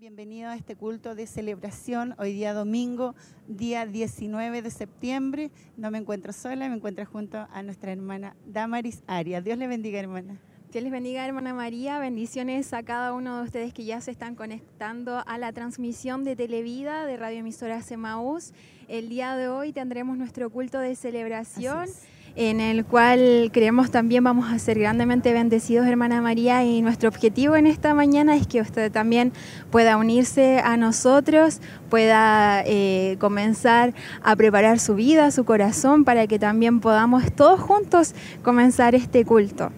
Bienvenido a este culto de celebración, hoy día domingo, día 19 de septiembre. No me encuentro sola, me encuentro junto a nuestra hermana Damaris Arias. Dios le bendiga, hermana. Dios les bendiga, hermana María. Bendiciones a cada uno de ustedes que ya se están conectando a la transmisión de Televida de Radio Emisora Semaús. El día de hoy tendremos nuestro culto de celebración en el cual creemos también vamos a ser grandemente bendecidos, hermana María, y nuestro objetivo en esta mañana es que usted también pueda unirse a nosotros, pueda eh, comenzar a preparar su vida, su corazón, para que también podamos todos juntos comenzar este culto.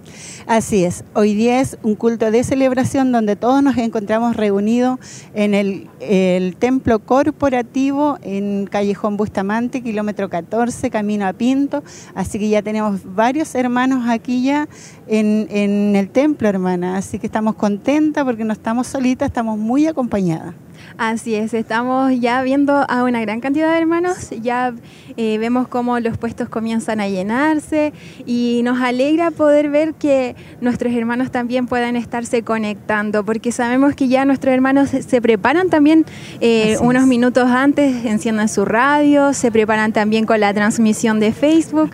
Así es, hoy día es un culto de celebración donde todos nos encontramos reunidos en el, templo corporativo en Callejón Bustamante, kilómetro 14, camino a Pinto, así que ya tenemos varios hermanos aquí ya en, en el templo, hermana. Así que estamos contentas porque no estamos solitas, estamos muy acompañadas. Así es, estamos ya viendo a una gran cantidad de hermanos, ya eh, vemos cómo los puestos comienzan a llenarse y nos alegra poder ver que nuestros hermanos también puedan estarse conectando, porque sabemos que ya nuestros hermanos se preparan también eh, unos minutos antes, encienden su radio, se preparan también con la transmisión de Facebook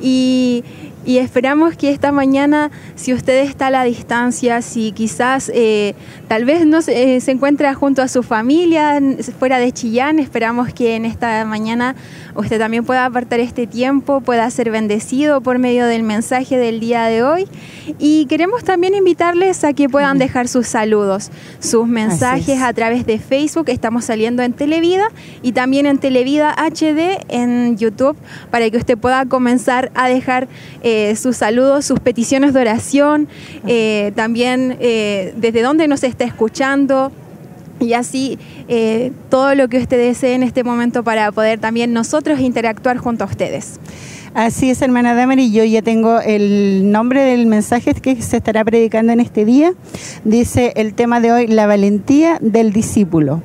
y y esperamos que esta mañana, si usted está a la distancia, si quizás eh, tal vez no se, eh, se, encuentra junto a su familia fuera de Chillán, esperamos que en esta mañana usted también pueda apartar este tiempo, pueda ser bendecido por medio del mensaje del día de hoy. Y queremos también invitarles a que puedan dejar sus saludos, sus mensajes a través de Facebook. Estamos saliendo en Televida y también en Televida HD en YouTube para que usted pueda comenzar a dejar eh, sus saludos, sus peticiones de oración, eh, también eh, desde dónde nos está escuchando y así eh, todo lo que usted desee en este momento para poder también nosotros interactuar junto a ustedes. Así es, hermana Damery, yo ya tengo el nombre del mensaje que se estará predicando en este día. Dice el tema de hoy, la valentía del discípulo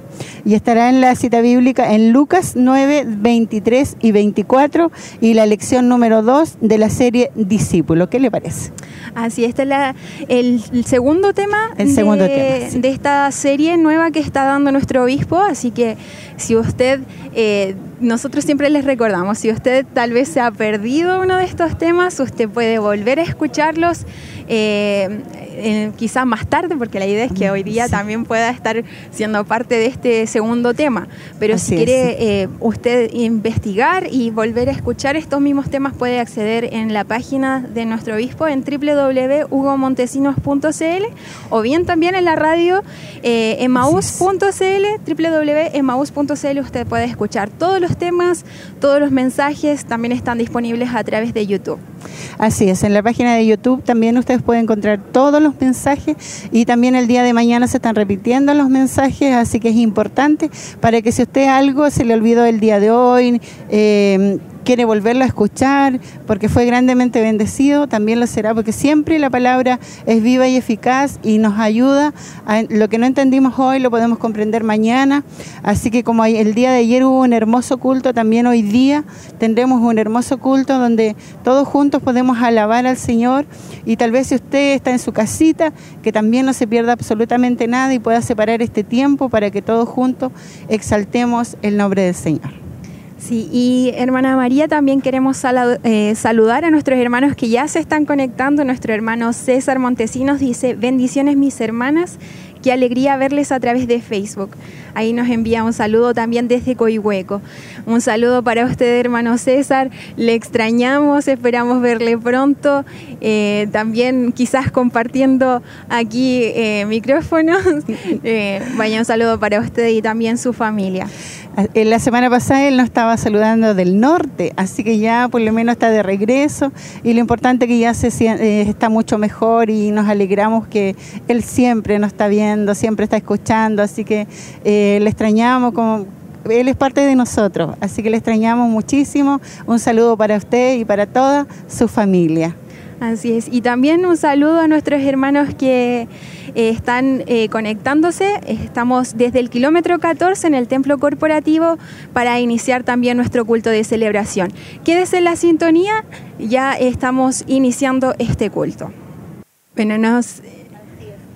y estará en la cita bíblica en Lucas 9, 23 y 24 y la lección número 2 de la serie Discípulo. ¿Qué le parece? Así, este es la, el, segundo tema, el segundo de, tema sí. de esta serie nueva que está dando nuestro obispo, así que si usted, eh, nosotros siempre les recordamos, si usted tal vez se ha perdido uno de estos temas, usted puede volver a escucharlos. Eh, eh, quizás más tarde, porque la idea es que hoy día sí. también pueda estar siendo parte de este segundo tema. Pero Así si quiere eh, usted investigar y volver a escuchar estos mismos temas, puede acceder en la página de nuestro obispo en www.hugomontesinos.cl o bien también en la radio eh, emaus.cl, www.emaus.cl. Usted puede escuchar todos los temas, todos los mensajes, también están disponibles a través de YouTube. Así es, en la página de YouTube también ustedes pueden encontrar todos los mensajes y también el día de mañana se están repitiendo los mensajes, así que es importante para que si usted algo se le olvidó el día de hoy, eh, quiere volverlo a escuchar porque fue grandemente bendecido, también lo será porque siempre la palabra es viva y eficaz y nos ayuda. A, lo que no entendimos hoy lo podemos comprender mañana. Así que como el día de ayer hubo un hermoso culto, también hoy día tendremos un hermoso culto donde todos juntos podemos alabar al Señor y tal vez si usted está en su casita, que también no se pierda absolutamente nada y pueda separar este tiempo para que todos juntos exaltemos el nombre del Señor. Sí, y hermana María, también queremos eh, saludar a nuestros hermanos que ya se están conectando. Nuestro hermano César Montesinos dice, bendiciones mis hermanas, qué alegría verles a través de Facebook. Ahí nos envía un saludo también desde Coihueco. Un saludo para usted, hermano César. Le extrañamos, esperamos verle pronto. Eh, también quizás compartiendo aquí eh, micrófonos. Vaya un saludo para usted y también su familia. La semana pasada él nos estaba saludando del norte, así que ya por lo menos está de regreso y lo importante es que ya se eh, está mucho mejor y nos alegramos que él siempre nos está viendo, siempre está escuchando, así que eh, le extrañamos como él es parte de nosotros, así que le extrañamos muchísimo. Un saludo para usted y para toda su familia. Así es. Y también un saludo a nuestros hermanos que eh, están eh, conectándose. Estamos desde el kilómetro 14 en el templo corporativo para iniciar también nuestro culto de celebración. Quédese en la sintonía, ya estamos iniciando este culto. Bueno, nos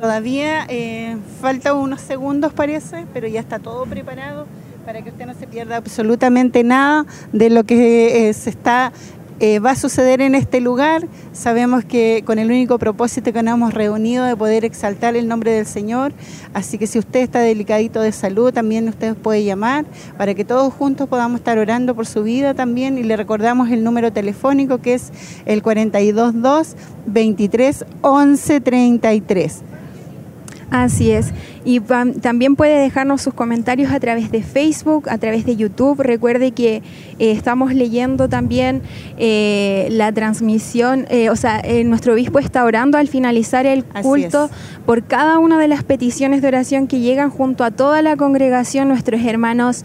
Todavía eh, falta unos segundos parece, pero ya está todo preparado para que usted no se pierda absolutamente nada de lo que eh, se está eh, va a suceder en este lugar. Sabemos que con el único propósito que nos hemos reunido de poder exaltar el nombre del Señor. Así que si usted está delicadito de salud, también usted puede llamar para que todos juntos podamos estar orando por su vida también. Y le recordamos el número telefónico que es el 422 23 11 33. Así es. Y también puede dejarnos sus comentarios a través de Facebook, a través de YouTube. Recuerde que eh, estamos leyendo también eh, la transmisión, eh, o sea, nuestro obispo está orando al finalizar el culto por cada una de las peticiones de oración que llegan junto a toda la congregación. Nuestros hermanos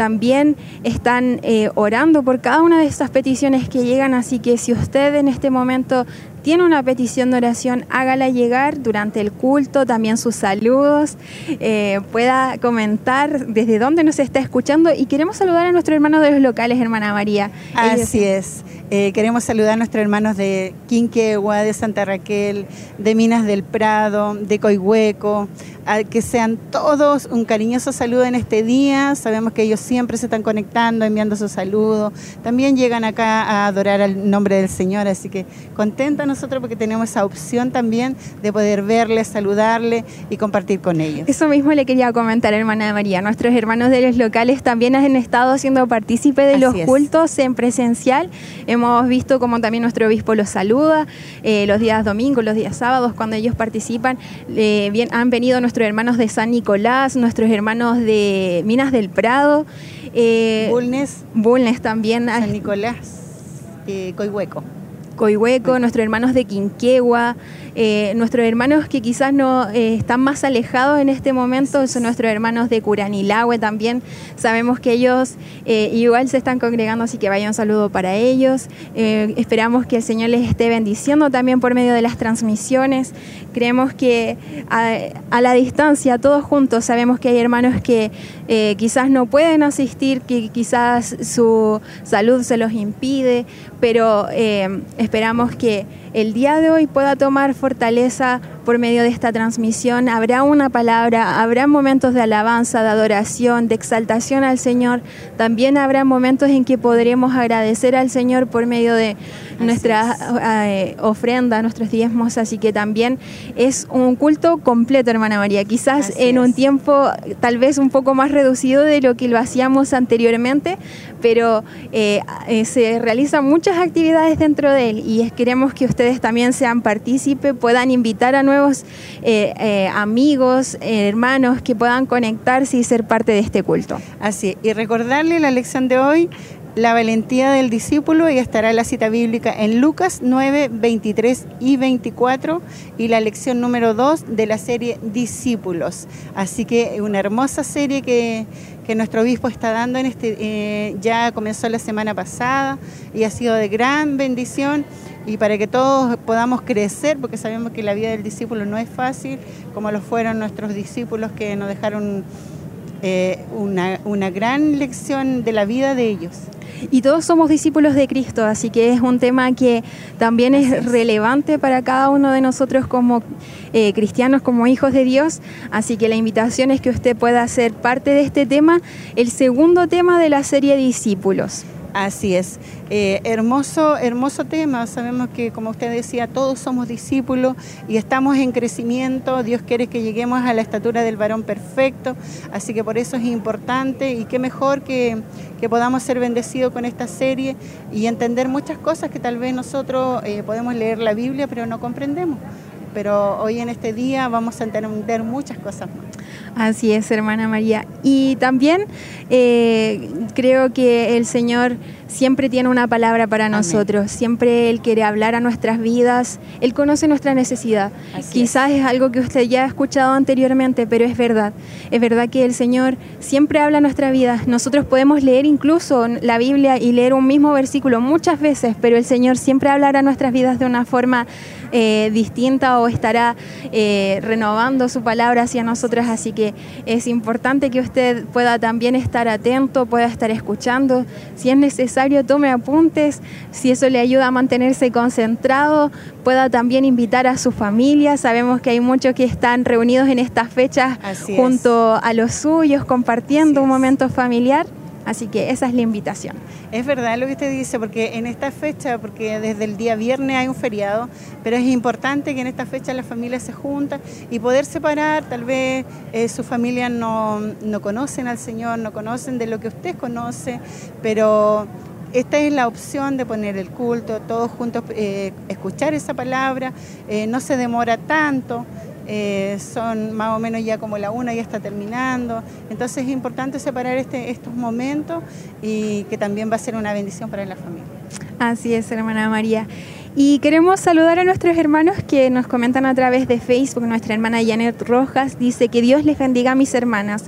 también están orando por cada una de estas peticiones que llegan, así que si usted en este momento tiene una petición de oración, hágala llegar durante el culto, también sus saludos, eh, pueda comentar desde dónde nos está escuchando y queremos saludar a nuestros hermanos de los locales, hermana María. Así es. Eh, queremos saludar a nuestros hermanos de Quinquegua, de Santa Raquel, de Minas del Prado, de Coihueco, que sean todos un cariñoso saludo en este día. Sabemos que ellos siempre se están conectando, enviando su saludo. También llegan acá a adorar al nombre del Señor, así que contenta nosotros porque tenemos esa opción también de poder verles, saludarle y compartir con ellos. Eso mismo le quería comentar, hermana María. Nuestros hermanos de los locales también han estado siendo partícipe de los cultos en presencial. Hemos visto como también nuestro obispo los saluda eh, los días domingos, los días sábados, cuando ellos participan. Eh, bien, han venido nuestros hermanos de San Nicolás, nuestros hermanos de Minas del Prado. Eh, Bulnes. Bulnes también. San Nicolás, eh, Coihueco. Coihueco, nuestros hermanos de Quinquegua, eh, nuestros hermanos que quizás no eh, están más alejados en este momento son nuestros hermanos de Curanilagüe también. Sabemos que ellos eh, igual se están congregando, así que vaya un saludo para ellos. esperamos que el Señor les esté bendiciendo también por medio de las transmisiones. Creemos que a, la distancia, todos juntos, sabemos que hay hermanos que quizás no pueden asistir, que quizás su salud se los impide, pero esperamos que el día de hoy pueda tomar fortaleza por medio de esta transmisión. Habrá una palabra, habrá momentos de alabanza, de adoración, de exaltación al Señor. También habrá momentos en que podremos agradecer al Señor por medio de nuestra eh, ofrenda, nuestros diezmos. Así que también es un culto completo, hermana María. Quizás en un tiempo tal vez un poco más reducido de lo que lo hacíamos anteriormente, pero eh, eh, se realizan muchas actividades dentro de él y queremos que ustedes también sean partícipes, puedan invitar a nuevos eh, amigos, hermanos que puedan conectarse y ser parte de este culto. Así, y recordarle la lección de hoy, la valentía del discípulo y estará la cita bíblica en Lucas 9, 23 y 24 y la lección número 2 de la serie Discípulos. Así que una hermosa serie que, que nuestro obispo está dando en este, eh, ya comenzó la semana pasada y ha sido de gran bendición y para que todos podamos crecer, porque sabemos que la vida del discípulo no es fácil, como lo fueron nuestros discípulos que nos dejaron eh, una, una gran lección de la vida de ellos. Y todos somos discípulos de Cristo, así que es un tema que también es, relevante para cada uno de nosotros como eh, cristianos, como hijos de Dios. Así que la invitación es que usted pueda ser parte de este tema, el segundo tema de la serie Discípulos. Así es. Eh, hermoso, hermoso tema. Sabemos que, como usted decía, todos somos discípulos y estamos en crecimiento. Dios quiere que lleguemos a la estatura del varón perfecto. Así que por eso es importante y qué mejor que, podamos ser bendecidos con esta serie y entender muchas cosas que tal vez nosotros eh, podemos leer la Biblia, pero no comprendemos pero hoy en este día vamos a entender muchas cosas más. Así es, hermana María. Y también eh, creo que el Señor siempre tiene una palabra para nosotros, siempre Él quiere hablar a nuestras vidas, Él conoce nuestra necesidad. Quizás es. algo que usted ya ha escuchado anteriormente, pero es verdad. Es verdad que el Señor siempre habla a nuestra vida. Nosotros podemos leer incluso la Biblia y leer un mismo versículo muchas veces, pero el Señor siempre hablará a nuestras vidas de una forma eh, distinta o estará eh, renovando su palabra hacia nosotros, así que es importante que usted pueda también estar atento, pueda estar escuchando, si es necesario tome apuntes, si eso le ayuda a mantenerse concentrado, pueda también invitar a su familia, sabemos que hay muchos que están reunidos en estas fechas junto a los suyos, compartiendo un momento familiar. Así que esa es la invitación. Es verdad lo que usted dice, porque en esta fecha, porque desde el día viernes hay un feriado, pero es importante que en esta fecha la familia se junta y poder separar, tal vez eh, su familia no, no conocen al Señor, no conocen de lo que usted conoce, pero esta es la opción de poner el culto, todos juntos eh, escuchar esa palabra, eh, no se demora tanto. Eh, son más o menos ya como la una, ya está terminando. Entonces es importante separar este, estos momentos y que también va a ser una bendición para la familia. Así es, hermana María. Y queremos saludar a nuestros hermanos que nos comentan a través de Facebook. Nuestra hermana Janet Rojas dice que Dios les bendiga a mis hermanas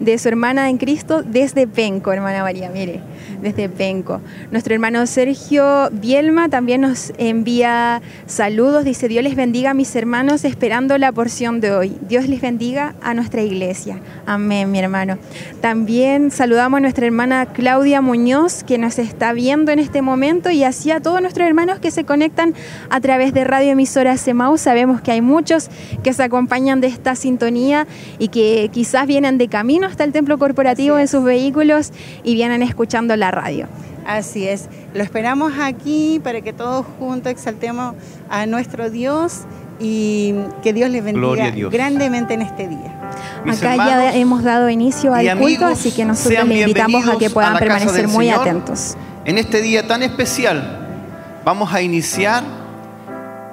de su hermana en Cristo desde Penco, hermana María, mire, desde Penco. Nuestro hermano Sergio Bielma también nos envía saludos, dice Dios les bendiga a mis hermanos esperando la porción de hoy. Dios les bendiga a nuestra iglesia. Amén, mi hermano. También saludamos a nuestra hermana Claudia Muñoz que nos está viendo en este momento y así a todos nuestros hermanos que se conectan a través de Radio Emisora Semau. Sabemos que hay muchos que se acompañan de esta sintonía y que quizás vienen de camino hasta el templo corporativo en sus vehículos y vienen escuchando la radio. Así es, lo esperamos aquí para que todos juntos exaltemos a nuestro Dios y que Dios les bendiga grandemente en este día. Acá ya hemos dado inicio al culto, así que nosotros les invitamos a que puedan permanecer muy atentos. En este día tan especial, vamos a iniciar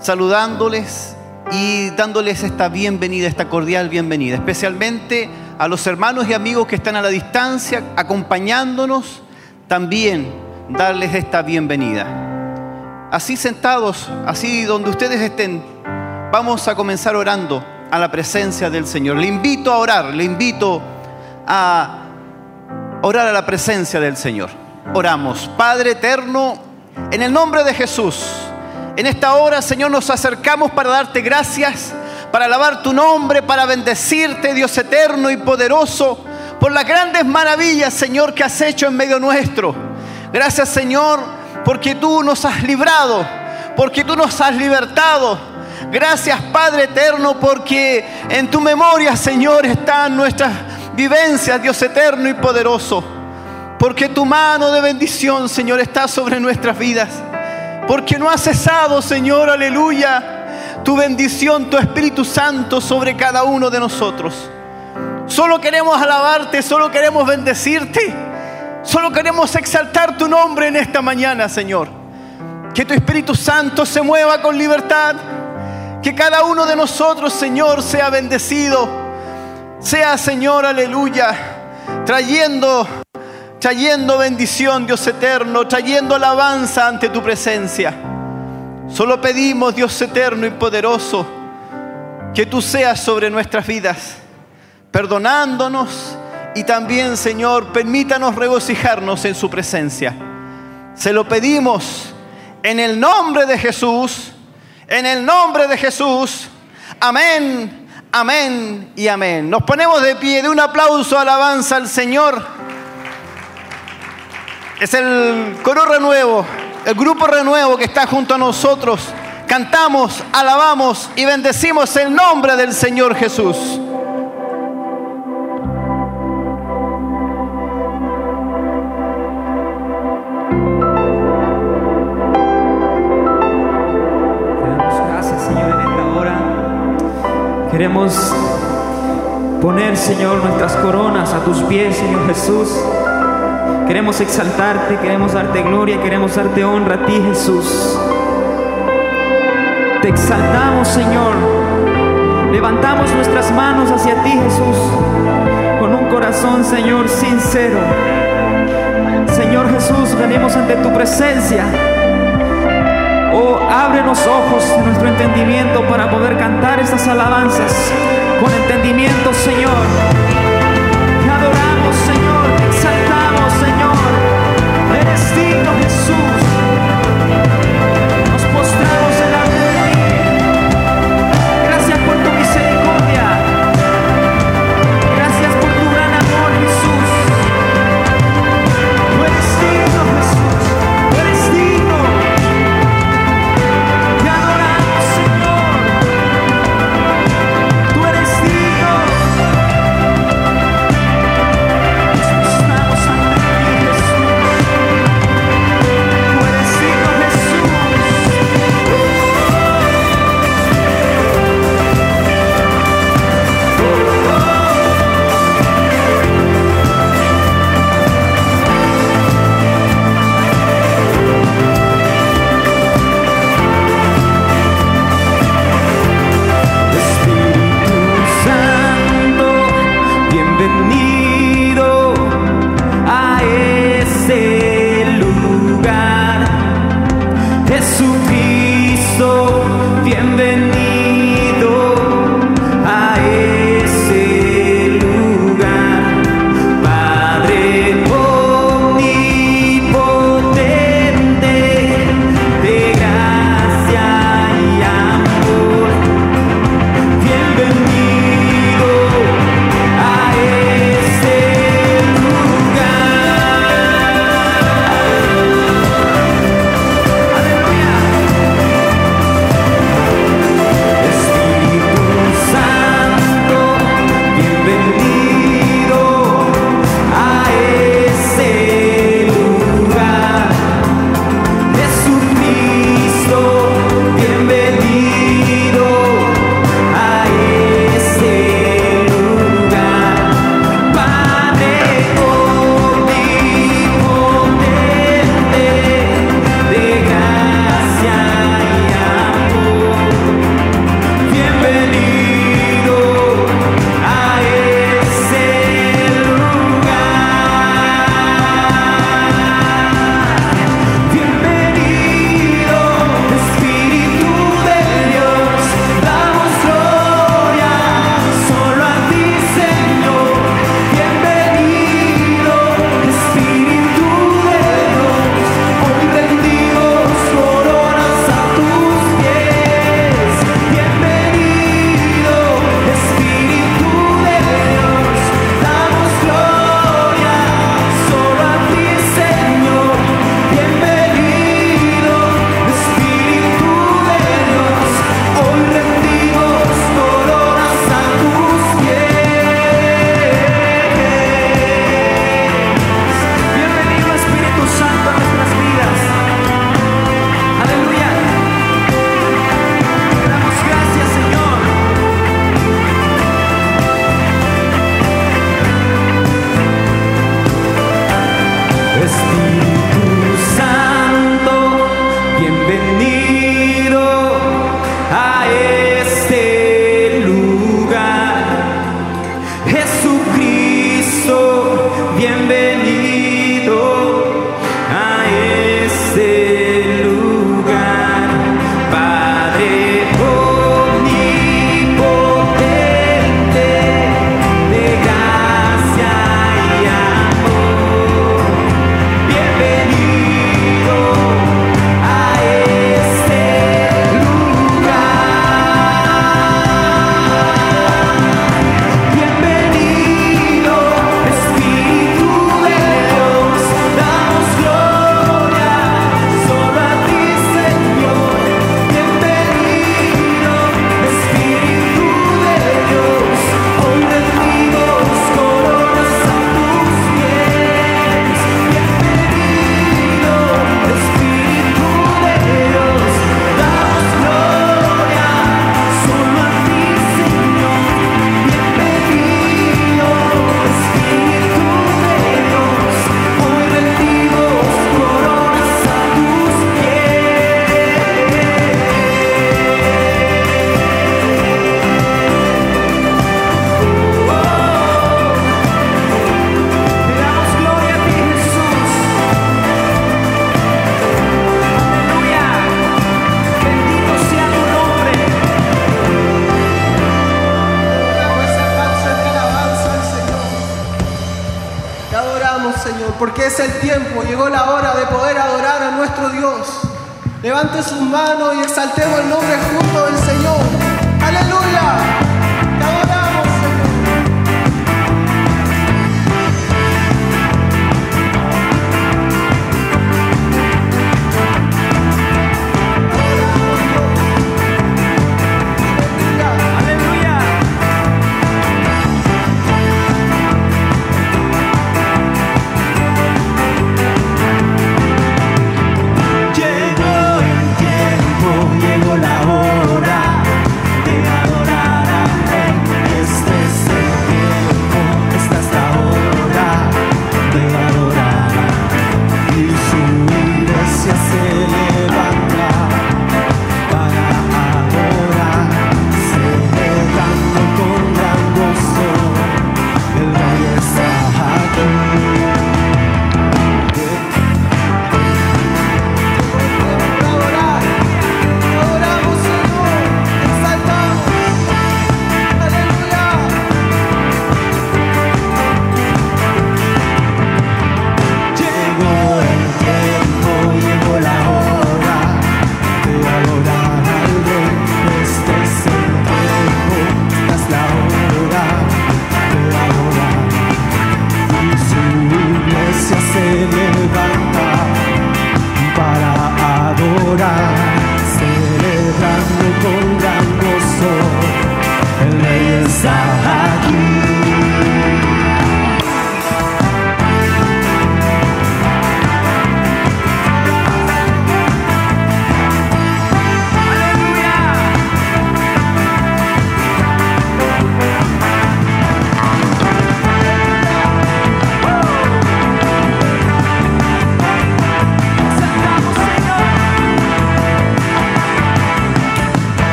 saludándoles y dándoles esta bienvenida, esta cordial bienvenida, especialmente a los hermanos y amigos que están a la distancia acompañándonos, también darles esta bienvenida. Así sentados, así donde ustedes estén, vamos a comenzar orando a la presencia del Señor. Le invito a orar, le invito a orar a la presencia del Señor. Oramos, Padre eterno, en el nombre de Jesús. En esta hora, Señor, nos acercamos para darte gracias para alabar tu nombre, para bendecirte, Dios eterno y poderoso, por las grandes maravillas, Señor, que has hecho en medio nuestro. Gracias, Señor, porque tú nos has librado, porque tú nos has libertado. Gracias, Padre eterno, porque en tu memoria, Señor, están nuestras vivencias, Dios eterno y poderoso. Porque tu mano de bendición, Señor, está sobre nuestras vidas. Porque no ha cesado, Señor, aleluya tu bendición, tu Espíritu Santo sobre cada uno de nosotros. Solo queremos alabarte, solo queremos bendecirte, solo queremos exaltar tu nombre en esta mañana, Señor. Que tu Espíritu Santo se mueva con libertad, que cada uno de nosotros, Señor, sea bendecido, sea, Señor, aleluya, trayendo, trayendo bendición, Dios eterno, trayendo alabanza ante tu presencia. Solo pedimos, Dios eterno y poderoso, que tú seas sobre nuestras vidas, perdonándonos y también, Señor, permítanos regocijarnos en su presencia. Se lo pedimos en el nombre de Jesús, en el nombre de Jesús. Amén, amén y amén. Nos ponemos de pie de un aplauso, alabanza al Señor. Es el coro renuevo el grupo Renuevo que está junto a nosotros, cantamos, alabamos y bendecimos el nombre del Señor Jesús. Queremos poner, Señor, nuestras coronas a tus pies, Señor Jesús. Queremos exaltarte, queremos darte gloria, queremos darte honra a ti, Jesús. Te exaltamos, Señor. Levantamos nuestras manos hacia ti, Jesús, con un corazón, Señor, sincero. Señor Jesús, venimos ante tu presencia. Oh, abre los ojos de nuestro entendimiento para poder cantar estas alabanzas con entendimiento, Señor. Jesús. Nos postramos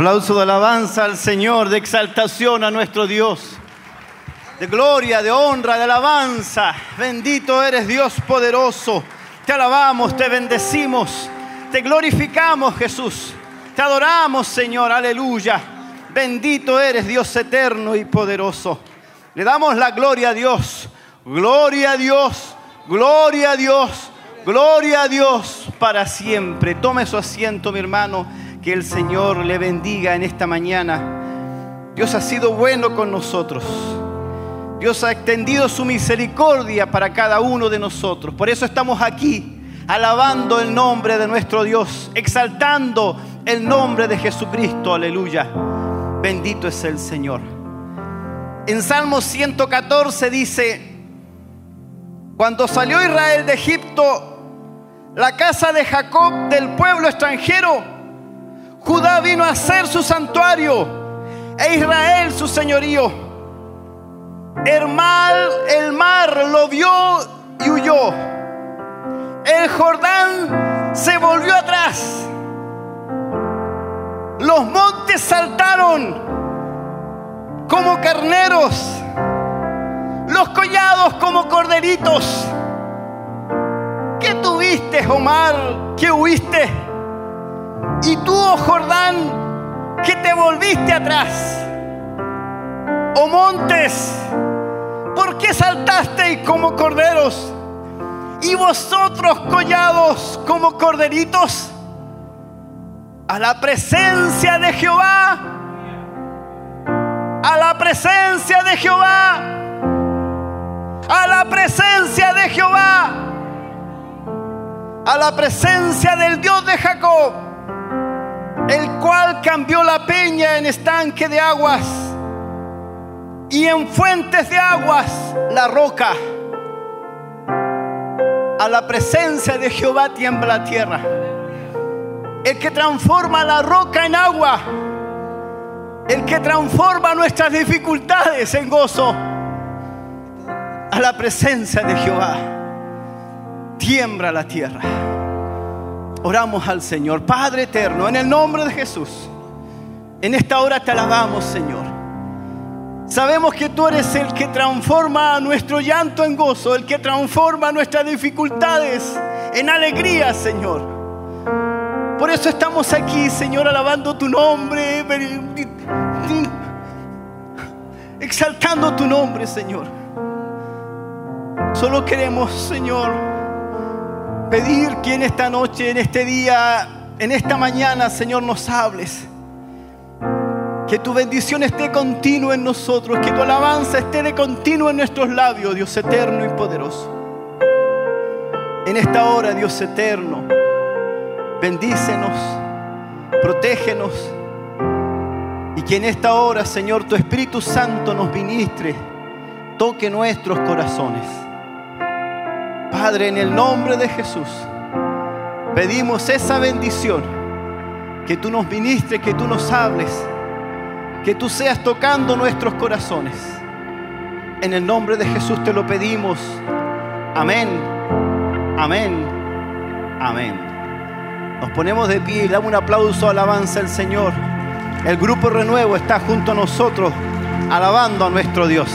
Aplauso de alabanza al Señor, de exaltación a nuestro Dios, de gloria, de honra, de alabanza. Bendito eres Dios poderoso. Te alabamos, te bendecimos, te glorificamos Jesús. Te adoramos Señor, aleluya. Bendito eres Dios eterno y poderoso. Le damos la gloria a Dios. Gloria a Dios, gloria a Dios, gloria a Dios para siempre. Tome su asiento, mi hermano. Que el Señor le bendiga en esta mañana. Dios ha sido bueno con nosotros. Dios ha extendido su misericordia para cada uno de nosotros. Por eso estamos aquí, alabando el nombre de nuestro Dios, exaltando el nombre de Jesucristo. Aleluya. Bendito es el Señor. En Salmo 114 dice, cuando salió Israel de Egipto, la casa de Jacob del pueblo extranjero, Judá vino a ser su santuario e Israel su señorío. El mar, el mar lo vio y huyó. El Jordán se volvió atrás. Los montes saltaron como carneros. Los collados como corderitos. ¿Qué tuviste, Omar? ¿Qué huiste? Y tú, oh Jordán, que te volviste atrás. Oh montes, ¿por qué saltasteis como corderos? Y vosotros collados como corderitos a la presencia de Jehová. A la presencia de Jehová. A la presencia de Jehová. A la presencia del Dios de Jacob. El cual cambió la peña en estanque de aguas. Y en fuentes de aguas la roca. A la presencia de Jehová tiembla la tierra. El que transforma la roca en agua. El que transforma nuestras dificultades en gozo. A la presencia de Jehová. Tiembla la tierra. Oramos al Señor. Padre eterno, en el nombre de Jesús. En esta hora te alabamos, Señor. Sabemos que tú eres el que transforma nuestro llanto en gozo, el que transforma nuestras dificultades en alegría, Señor. Por eso estamos aquí, Señor, alabando tu nombre, exaltando tu nombre, Señor. Solo queremos, Señor, pedir que en esta noche, en este día, en esta mañana, Señor, nos hables. Que tu bendición esté continua en nosotros, que tu alabanza esté de continuo en nuestros labios, Dios eterno y poderoso. En esta hora, Dios eterno, bendícenos, protégenos y que en esta hora, Señor, tu Espíritu Santo nos ministre, toque nuestros corazones. Padre, en el nombre de Jesús, pedimos esa bendición, que tú nos ministres, que tú nos hables que tú seas tocando nuestros corazones. En el nombre de Jesús te lo pedimos. Amén, amén, amén. Nos ponemos de pie y damos un aplauso, alabanza al Señor. El grupo Renuevo está junto a nosotros, alabando a nuestro Dios.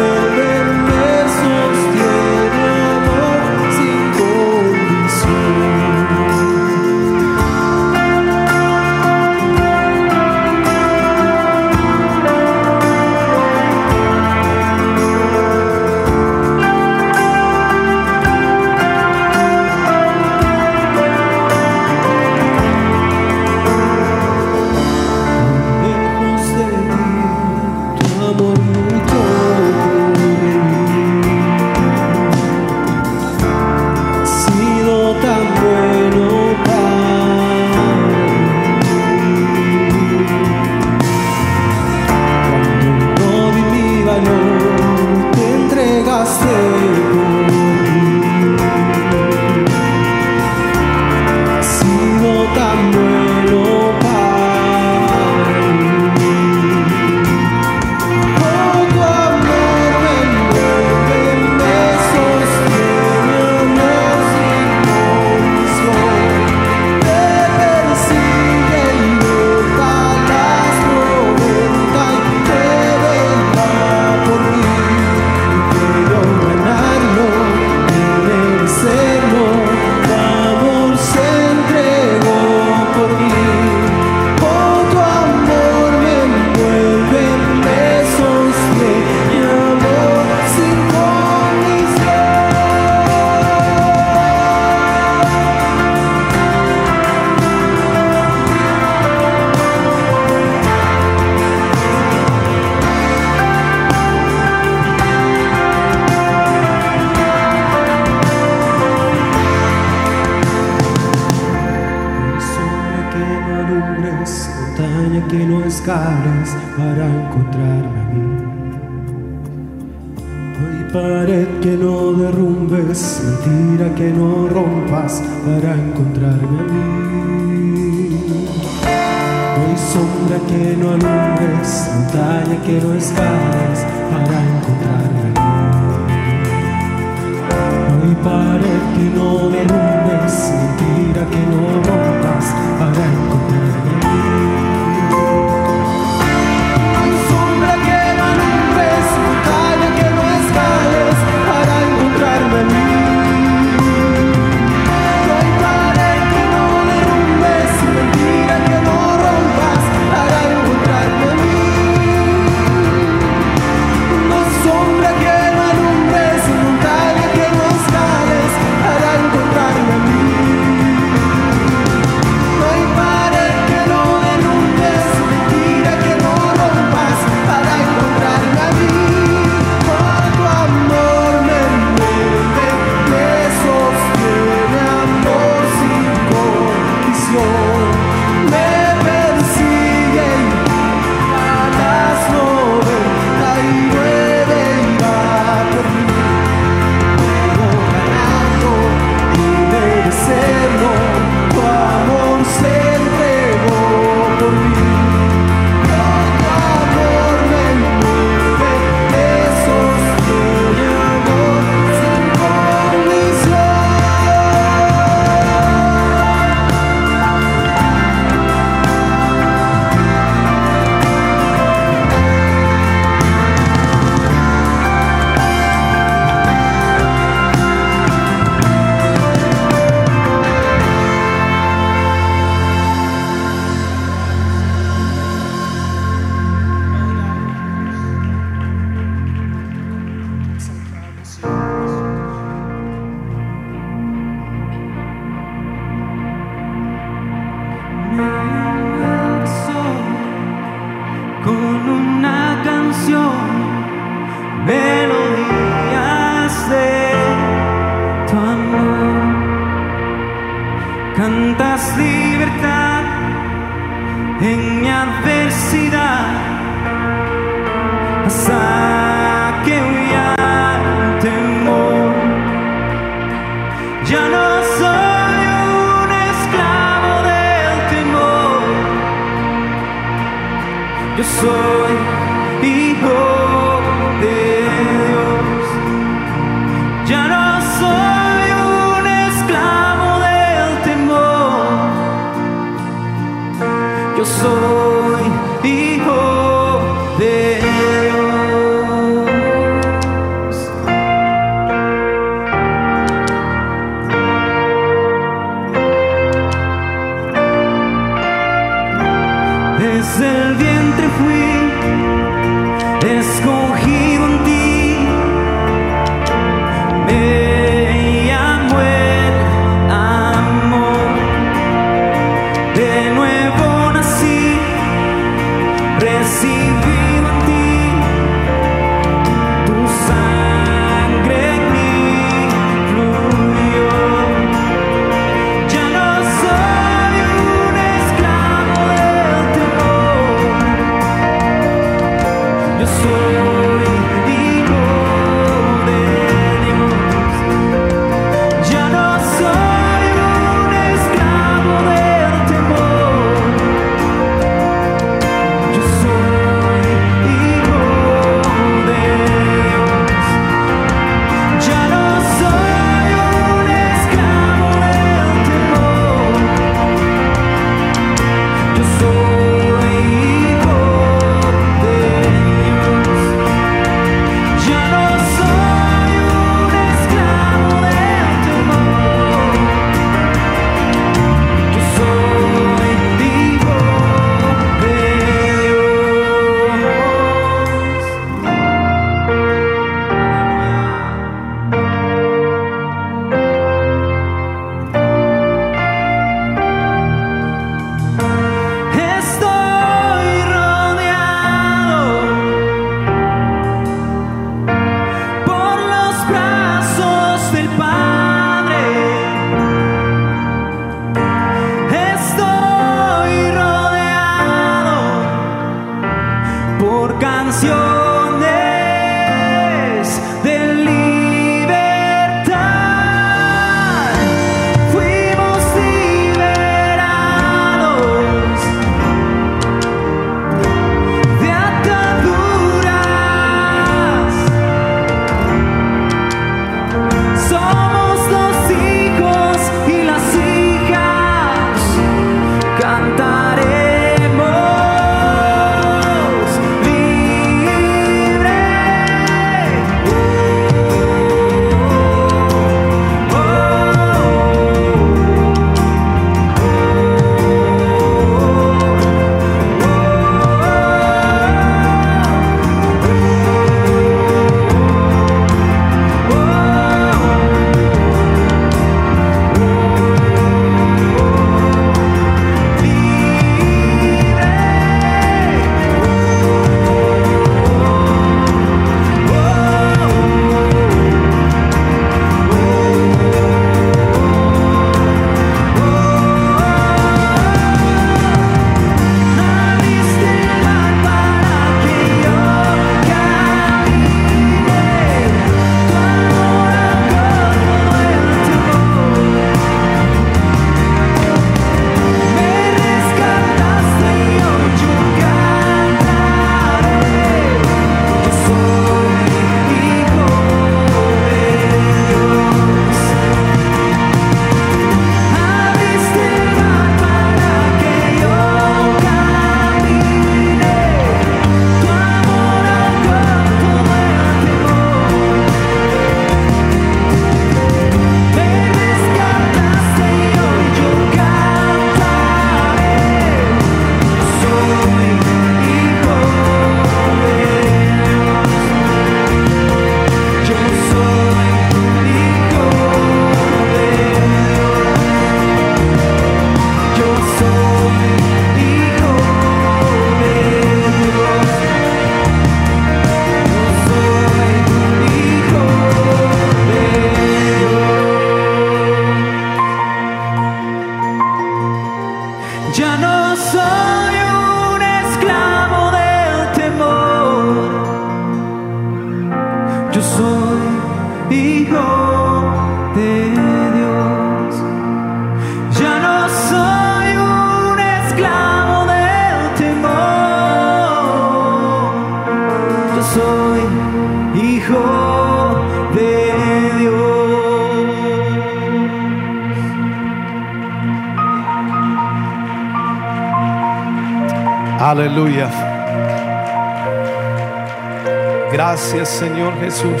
Jesús.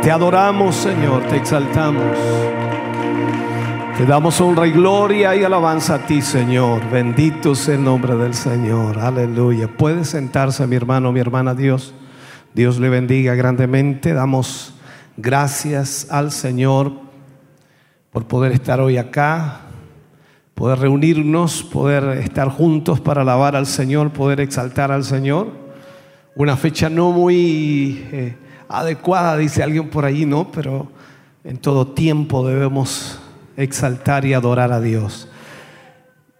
Te adoramos Señor, te exaltamos. Te damos honra y gloria y alabanza a ti Señor. Bendito sea el nombre del Señor. Aleluya. Puede sentarse mi hermano, mi hermana Dios. Dios le bendiga grandemente. Damos gracias al Señor por poder estar hoy acá, poder reunirnos, poder estar juntos para alabar al Señor, poder exaltar al Señor. Una fecha no muy eh, adecuada, dice alguien por allí, ¿no? Pero en todo tiempo debemos exaltar y adorar a Dios.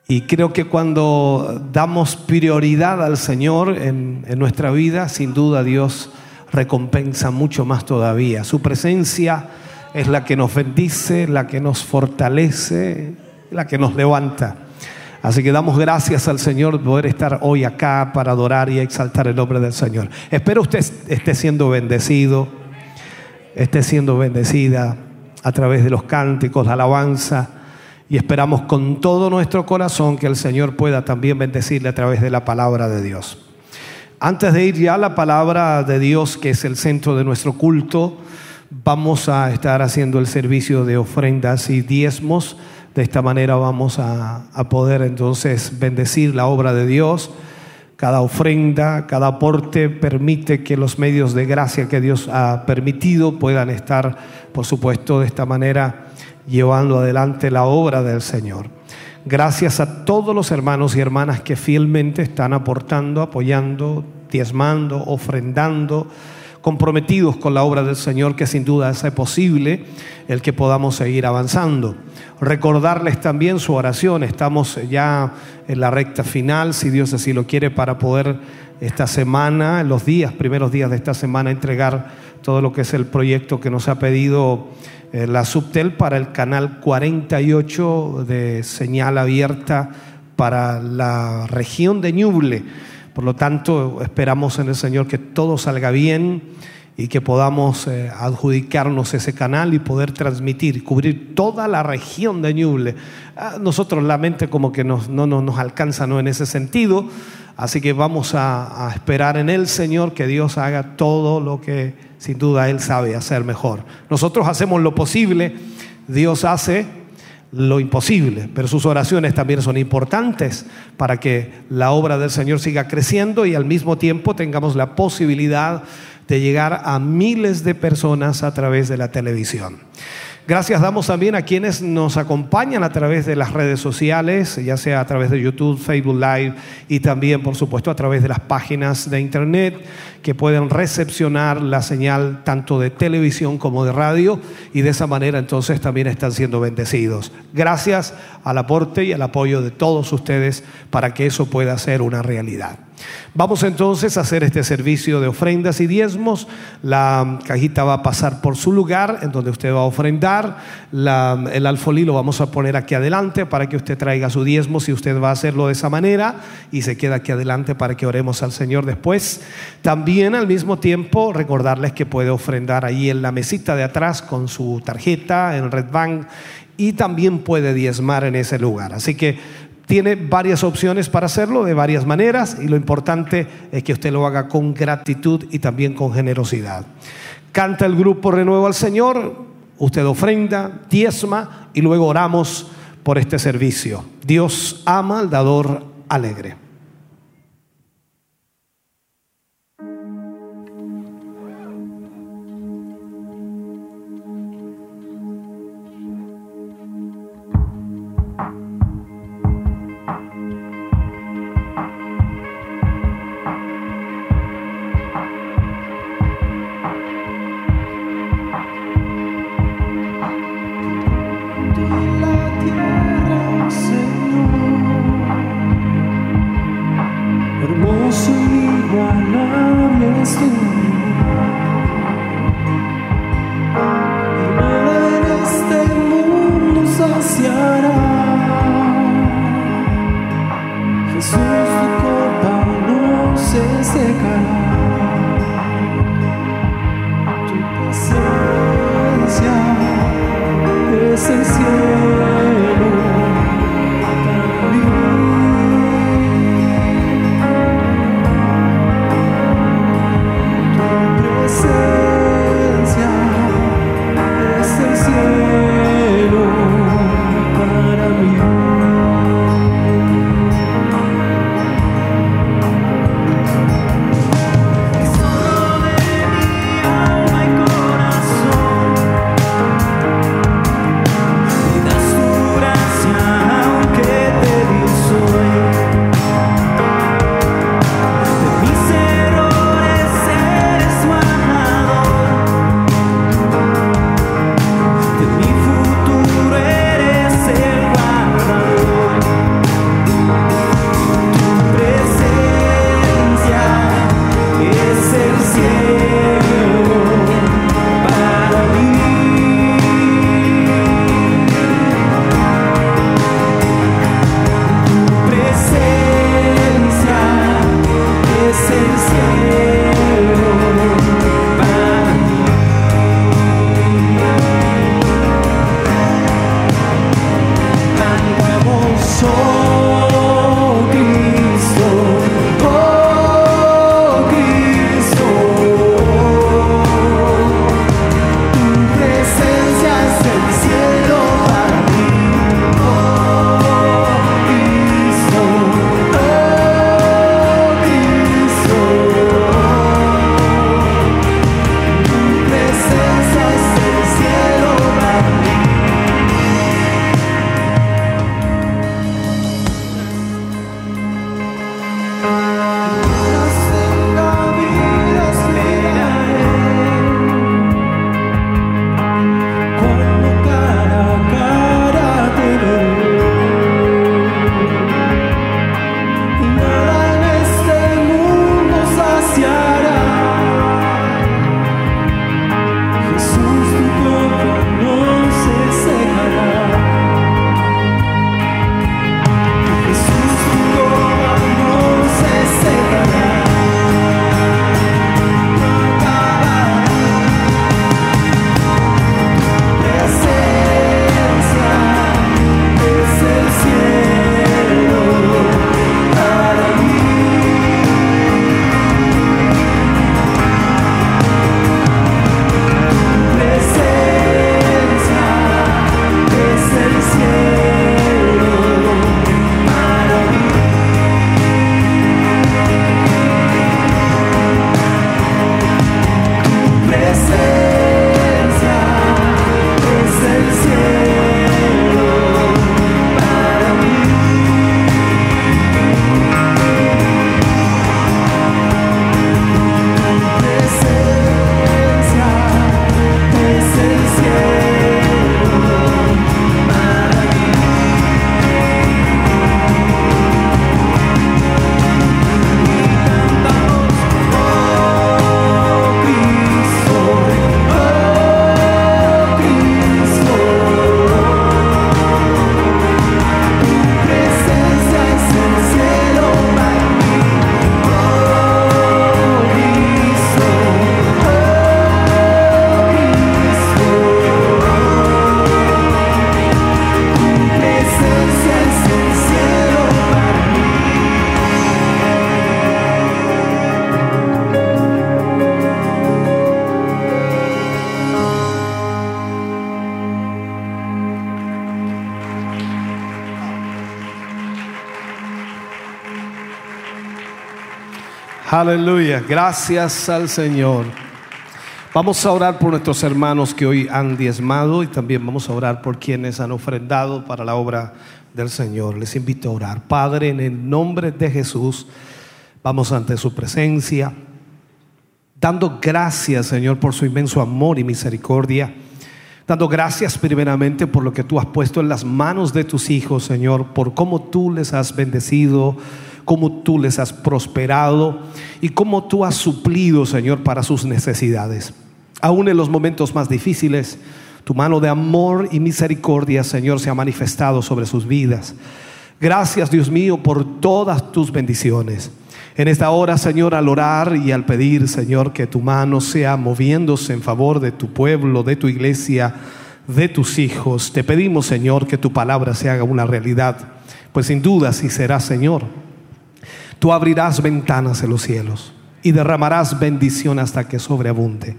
Y creo que cuando damos prioridad al Señor en, en nuestra vida, sin duda Dios recompensa mucho más todavía. Su presencia es la que nos bendice, la que nos fortalece, la que nos levanta. Así que damos gracias al Señor de poder estar hoy acá para adorar y exaltar el nombre del Señor. Espero usted esté siendo bendecido, esté siendo bendecida a través de los cánticos, la alabanza. Y esperamos con todo nuestro corazón que el Señor pueda también bendecirle a través de la palabra de Dios. Antes de ir ya a la palabra de Dios, que es el centro de nuestro culto, vamos a estar haciendo el servicio de ofrendas y diezmos. De esta manera vamos a, poder entonces bendecir la obra de Dios. Cada ofrenda, cada aporte permite que los medios de gracia que Dios ha permitido puedan estar, por supuesto, de esta manera llevando adelante la obra del Señor. Gracias a todos los hermanos y hermanas que fielmente están aportando, apoyando, diezmando, ofrendando comprometidos con la obra del Señor, que sin duda hace posible el que podamos seguir avanzando. Recordarles también su oración, estamos ya en la recta final, si Dios así lo quiere, para poder esta semana, en los días, primeros días de esta semana, entregar todo lo que es el proyecto que nos ha pedido eh, la Subtel para el canal 48 de señal abierta para la región de Ñuble. Por lo tanto, esperamos en el Señor que todo salga bien y que podamos eh, adjudicarnos ese canal y poder transmitir, cubrir toda la región de Ñuble. Ah, nosotros la mente como que no, no, nos alcanza ¿no? en ese sentido, así que vamos a esperar en el Señor que Dios haga todo lo que sin duda Él sabe hacer mejor. Nosotros hacemos lo posible, Dios hace lo imposible, pero sus oraciones también son importantes para que la obra del Señor siga creciendo y al mismo tiempo tengamos la posibilidad de llegar a miles de personas a través de la televisión. Gracias damos también a quienes nos acompañan a través de las redes sociales, ya sea a través de YouTube, Facebook Live y también, por supuesto, a través de las páginas de Internet que pueden recepcionar la señal tanto de televisión como de radio y de esa manera entonces también están siendo bendecidos. Gracias al aporte y al apoyo de todos ustedes para que eso pueda ser una realidad. Vamos entonces a hacer este servicio de ofrendas y diezmos. La cajita va a pasar por su lugar en donde usted va a ofrendar. El alfolí lo vamos a poner aquí adelante para que usted traiga su diezmo si usted va a hacerlo de esa manera y se queda aquí adelante para que oremos al Señor después. También al mismo tiempo recordarles que puede ofrendar ahí en la mesita de atrás con su tarjeta en Red Bank y también puede diezmar en ese lugar. Así que tiene varias opciones para hacerlo de varias maneras y lo importante es que usted lo haga con gratitud y también con generosidad. Canta el grupo Renuevo al Señor, usted ofrenda, diezma y luego oramos por este servicio. Dios ama al dador alegre. Aleluya, gracias al Señor. Vamos a orar por nuestros hermanos que hoy han diezmado y también vamos a orar por quienes han ofrendado para la obra del Señor. Les invito a orar. Padre, en el nombre de Jesús, vamos ante su presencia, dando gracias, Señor, por su inmenso amor y misericordia. Dando gracias primeramente por lo que tú has puesto en las manos de tus hijos, Señor, por cómo tú les has bendecido, cómo tú les has prosperado y cómo tú has suplido, Señor, para sus necesidades. Aún en los momentos más difíciles, tu mano de amor y misericordia, Señor, se ha manifestado sobre sus vidas. Gracias, Dios mío, por todas tus bendiciones. En esta hora, Señor, al orar y al pedir, Señor, que tu mano sea moviéndose en favor de tu pueblo, de tu iglesia, de tus hijos, te pedimos, Señor, que tu palabra se haga una realidad, pues sin duda sí será, Señor tú abrirás ventanas en los cielos y derramarás bendición hasta que sobreabunde.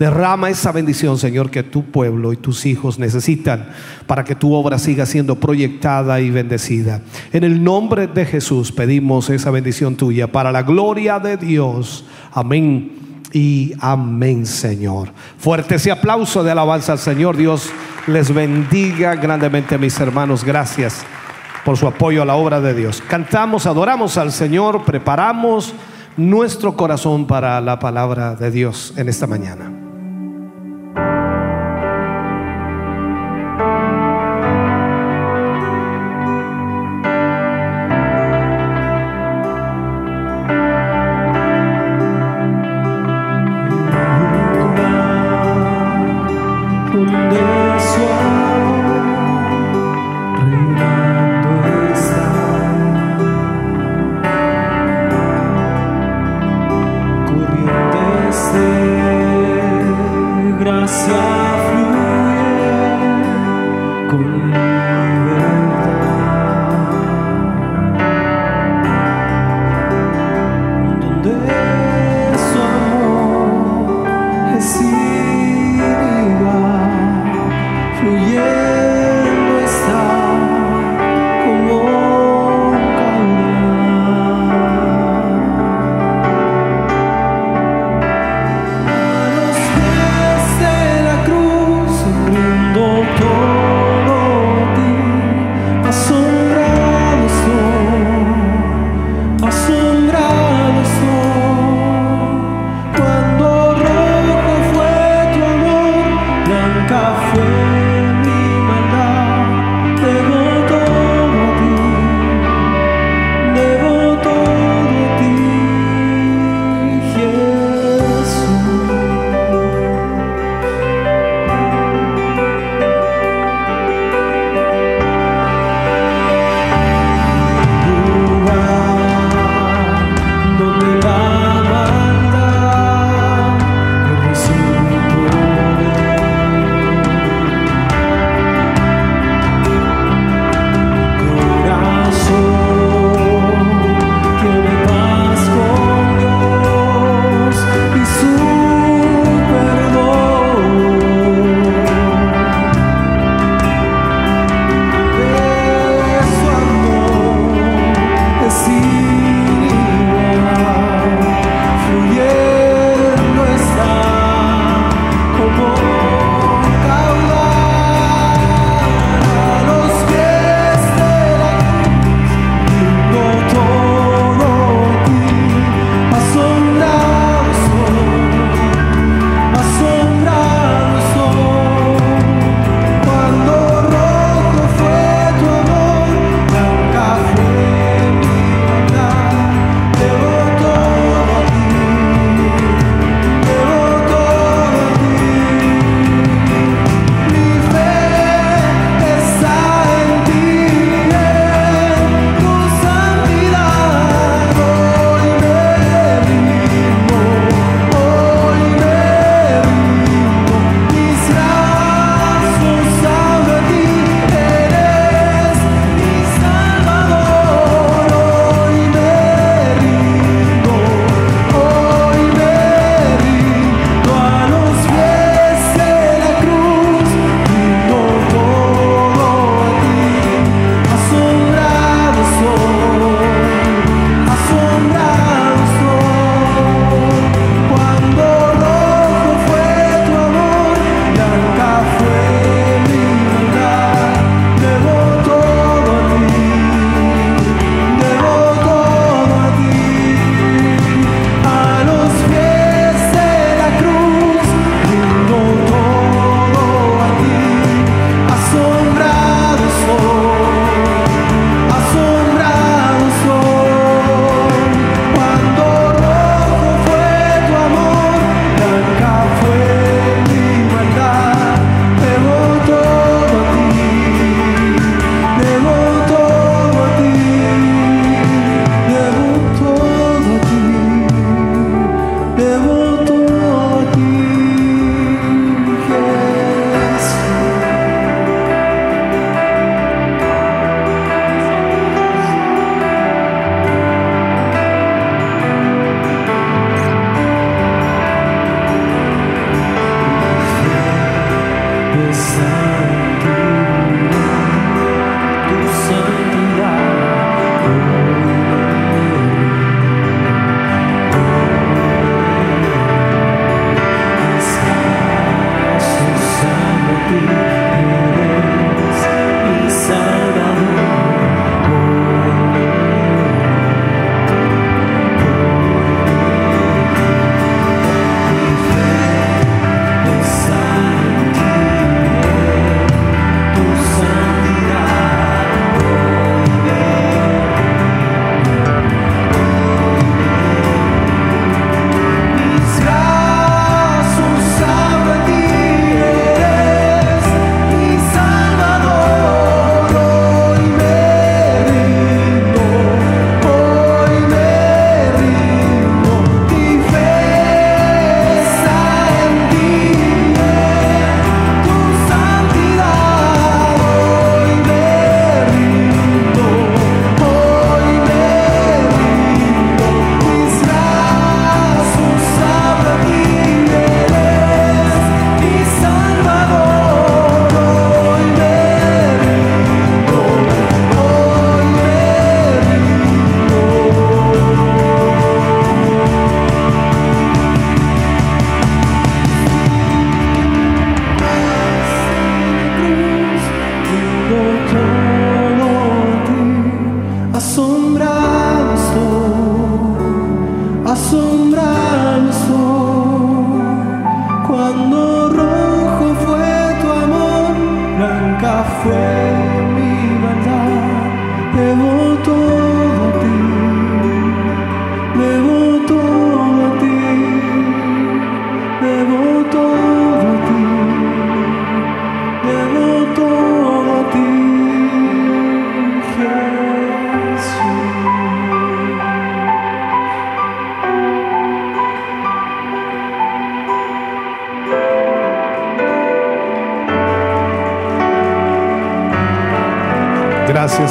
Derrama esa bendición, Señor, que tu pueblo y tus hijos necesitan para que tu obra siga siendo proyectada y bendecida. En el nombre de Jesús pedimos esa bendición tuya para la gloria de Dios. Amén y amén, Señor. Fuerte ese aplauso de alabanza al Señor. Dios les bendiga grandemente, mis hermanos. Gracias por su apoyo a la obra de Dios. Cantamos, adoramos al Señor, preparamos nuestro corazón para la palabra de Dios en esta mañana.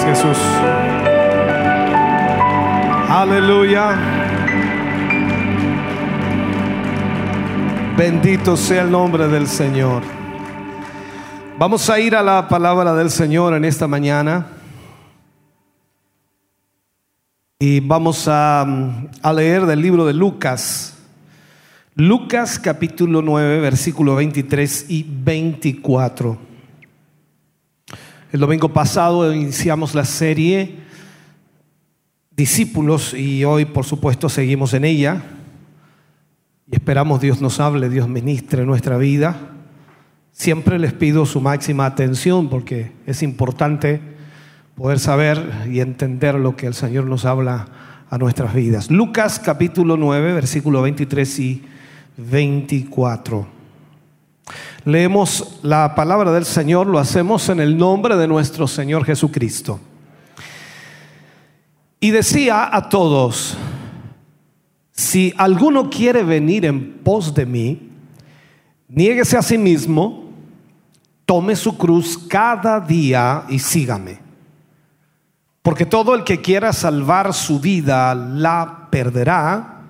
Jesús. Aleluya. Bendito sea el nombre del Señor. Vamos a ir a la palabra del Señor en esta mañana. Y vamos a, a leer del libro de Lucas. Lucas capítulo 9, versículo 23 y 24. El domingo pasado iniciamos la serie Discípulos y hoy por supuesto seguimos en ella. Y esperamos Dios nos hable, Dios ministre nuestra vida. Siempre les pido su máxima atención porque es importante poder saber y entender lo que el Señor nos habla a nuestras vidas. Lucas capítulo 9, versículo 23 y 24. Leemos la palabra del Señor, lo hacemos en el nombre de nuestro Señor Jesucristo. Y decía a todos, si alguno quiere venir en pos de mí, niéguese a sí mismo, tome su cruz cada día y sígame. Porque todo el que quiera salvar su vida la perderá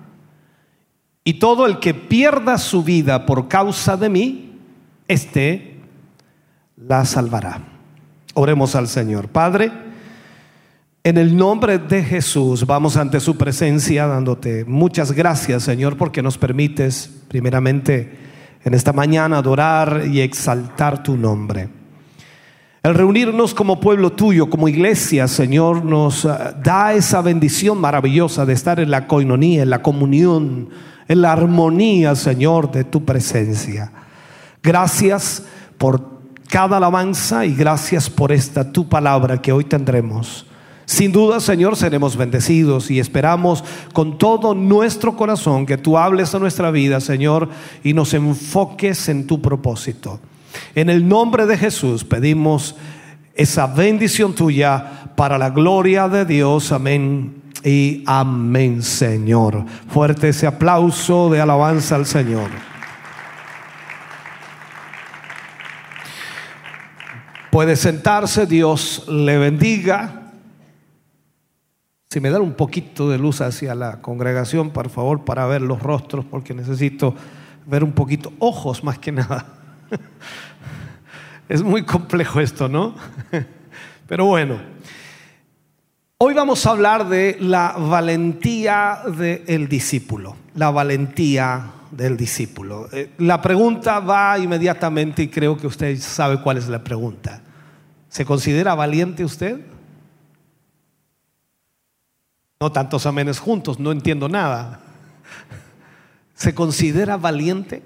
y todo el que pierda su vida por causa de mí, éste la salvará. Oremos al Señor. Padre, en el nombre de Jesús vamos ante su presencia dándote muchas gracias, Señor, porque nos permites primeramente en esta mañana adorar y exaltar tu nombre. El reunirnos como pueblo tuyo, como iglesia, Señor, nos ah, da esa bendición maravillosa de estar en la coinonía, en la comunión, en la armonía, Señor, de tu presencia. Gracias por cada alabanza y gracias por esta tu palabra que hoy tendremos. Sin duda, Señor, seremos bendecidos y esperamos con todo nuestro corazón que tú hables a nuestra vida, Señor, y nos enfoques en tu propósito. En el nombre de Jesús pedimos esa bendición tuya para la gloria de Dios. Amén y amén, Señor. Fuerte ese aplauso de alabanza al Señor. Puede sentarse, Dios le bendiga. Si me dan un poquito de luz hacia la congregación, por favor, para ver los rostros, porque necesito ver un poquito, ojos más que nada. Es muy complejo esto, ¿no? Pero bueno. Hoy vamos a hablar de la valentía del discípulo, la valentía del discípulo. Eh, la pregunta va inmediatamente y creo que usted sabe cuál es la pregunta. ¿Se considera valiente usted? No tantos amenes juntos, no entiendo nada. ¿Se considera valiente?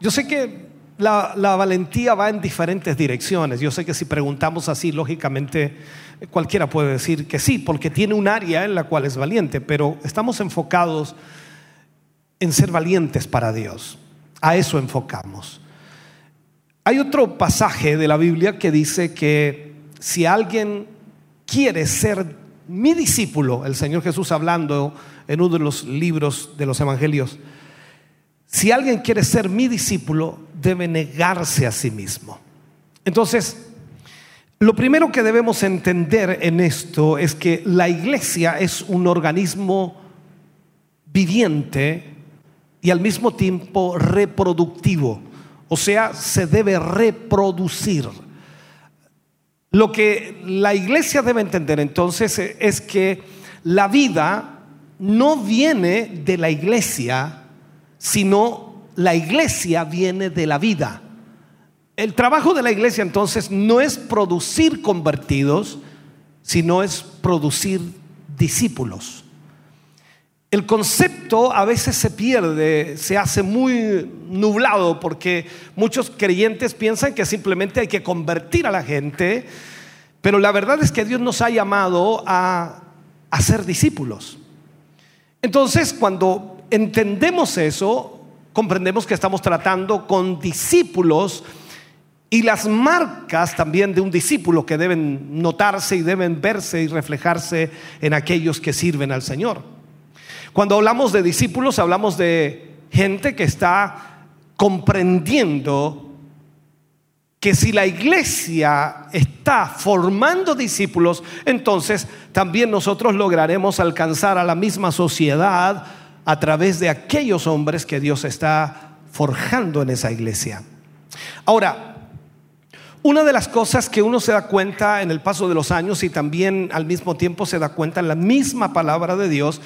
Yo sé que la, la, valentía va en diferentes direcciones. Yo sé que si preguntamos así, lógicamente cualquiera puede decir que sí, porque tiene un área en la cual es valiente, pero estamos enfocados en ser valientes para Dios. A eso enfocamos. Hay otro pasaje de la Biblia que dice que si alguien quiere ser mi discípulo, el Señor Jesús hablando en uno de los libros de los evangelios, si alguien quiere ser mi discípulo, debe negarse a sí mismo. Entonces, lo primero que debemos entender en esto es que la iglesia es un organismo viviente y al mismo tiempo reproductivo. O sea, se debe reproducir. Lo que la iglesia debe entender entonces es que la vida no viene de la iglesia, sino la iglesia viene de la vida. El trabajo de la iglesia entonces no es producir convertidos, sino es producir discípulos. El concepto a veces se pierde, se hace muy nublado porque muchos creyentes piensan que simplemente hay que convertir a la gente, pero la verdad es que Dios nos ha llamado a, a ser discípulos. Entonces, cuando entendemos eso, comprendemos que estamos tratando con discípulos y las marcas también de un discípulo que deben notarse y deben verse y reflejarse en aquellos que sirven al Señor. Cuando hablamos de discípulos, hablamos de gente que está comprendiendo que si la iglesia está formando discípulos, entonces también nosotros lograremos alcanzar a la misma sociedad a través de aquellos hombres que Dios está forjando en esa iglesia. Ahora, una de las cosas que uno se da cuenta en el paso de los años y también al mismo tiempo se da cuenta en la misma palabra de Dios,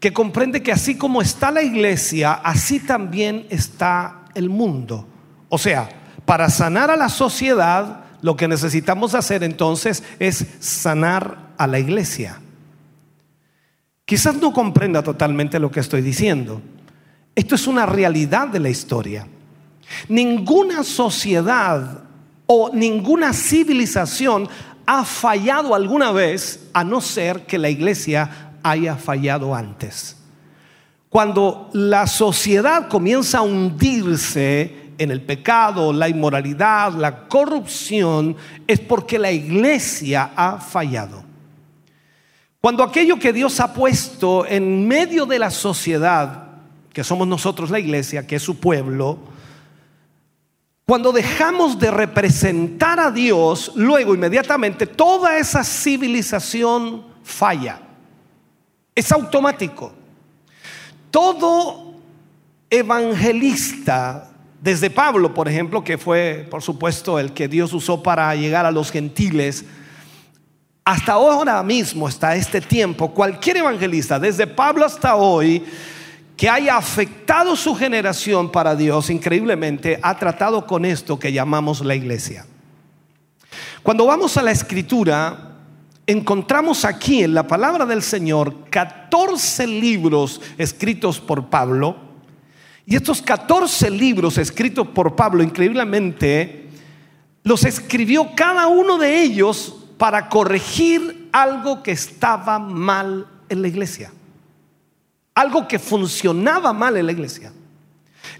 que comprende que así como está la iglesia, así también está el mundo. O sea, para sanar a la sociedad, lo que necesitamos hacer entonces es sanar a la iglesia. Quizás no comprenda totalmente lo que estoy diciendo. Esto es una realidad de la historia. Ninguna sociedad o ninguna civilización ha fallado alguna vez a no ser que la iglesia haya fallado antes. Cuando la sociedad comienza a hundirse en el pecado, la inmoralidad, la corrupción, es porque la iglesia ha fallado. Cuando aquello que Dios ha puesto en medio de la sociedad, que somos nosotros la iglesia, que es su pueblo, cuando dejamos de representar a Dios, luego inmediatamente toda esa civilización falla. Es automático. Todo evangelista desde Pablo, por ejemplo, que fue, por supuesto, el que Dios usó para llegar a los gentiles, hasta ahora mismo, hasta este tiempo, cualquier evangelista, desde Pablo hasta hoy, que haya afectado su generación para Dios, increíblemente, ha tratado con esto que llamamos la iglesia. Cuando vamos a la escritura, encontramos aquí en la palabra del Señor 14 libros escritos por Pablo, y estos 14 libros escritos por Pablo, increíblemente, los escribió cada uno de ellos para corregir algo que estaba mal en la iglesia. Algo que funcionaba mal en la iglesia.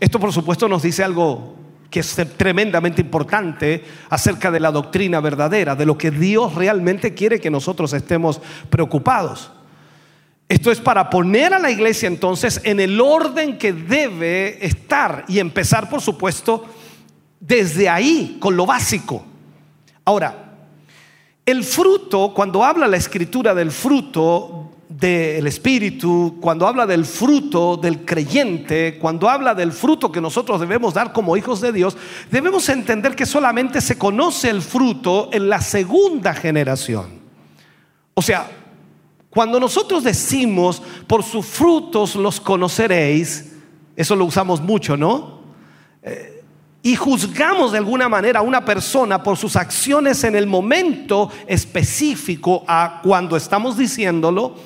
Esto por supuesto nos dice algo que es tremendamente importante acerca de la doctrina verdadera, de lo que Dios realmente quiere que nosotros estemos preocupados. Esto es para poner a la iglesia entonces en el orden que debe estar y empezar, por supuesto, desde ahí, con lo básico. Ahora, el fruto, cuando habla la escritura del fruto del Espíritu, cuando habla del fruto del creyente, cuando habla del fruto que nosotros debemos dar como hijos de Dios, debemos entender que solamente se conoce el fruto en la segunda generación. O sea, cuando nosotros decimos, por sus frutos los conoceréis, eso lo usamos mucho, ¿no? Eh, y juzgamos de alguna manera a una persona por sus acciones en el momento específico a cuando estamos diciéndolo,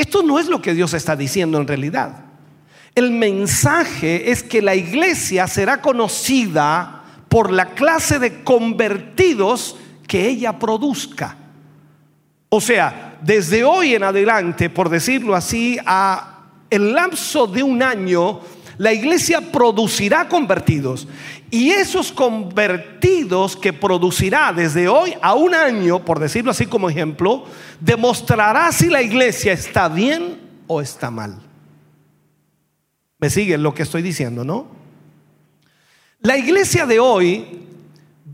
esto no es lo que Dios está diciendo en realidad. El mensaje es que la iglesia será conocida por la clase de convertidos que ella produzca. O sea, desde hoy en adelante, por decirlo así, a el lapso de un año, la iglesia producirá convertidos. Y esos convertidos que producirá desde hoy a un año, por decirlo así como ejemplo, demostrará si la iglesia está bien o está mal. ¿Me siguen lo que estoy diciendo, no? La iglesia de hoy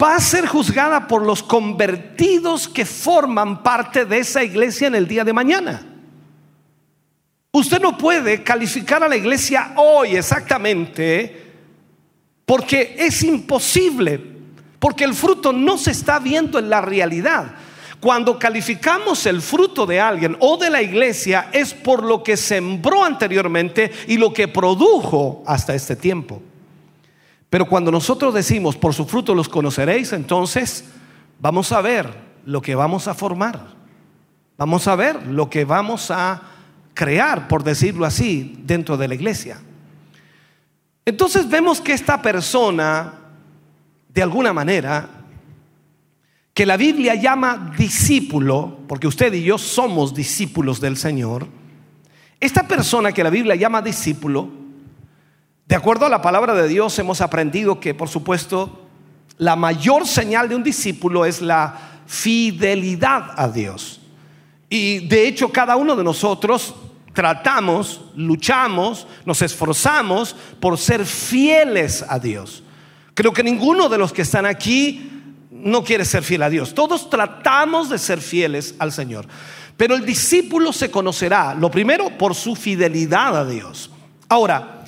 va a ser juzgada por los convertidos que forman parte de esa iglesia en el día de mañana. Usted no puede calificar a la iglesia hoy exactamente porque es imposible, porque el fruto no se está viendo en la realidad. Cuando calificamos el fruto de alguien o de la iglesia es por lo que sembró anteriormente y lo que produjo hasta este tiempo. Pero cuando nosotros decimos, por su fruto los conoceréis, entonces vamos a ver lo que vamos a formar. Vamos a ver lo que vamos a crear, por decirlo así, dentro de la iglesia. Entonces vemos que esta persona, de alguna manera, que la Biblia llama discípulo, porque usted y yo somos discípulos del Señor, esta persona que la Biblia llama discípulo, de acuerdo a la palabra de Dios hemos aprendido que, por supuesto, la mayor señal de un discípulo es la fidelidad a Dios. Y de hecho cada uno de nosotros tratamos, luchamos, nos esforzamos por ser fieles a Dios. Creo que ninguno de los que están aquí no quiere ser fiel a Dios. Todos tratamos de ser fieles al Señor. Pero el discípulo se conocerá, lo primero, por su fidelidad a Dios. Ahora,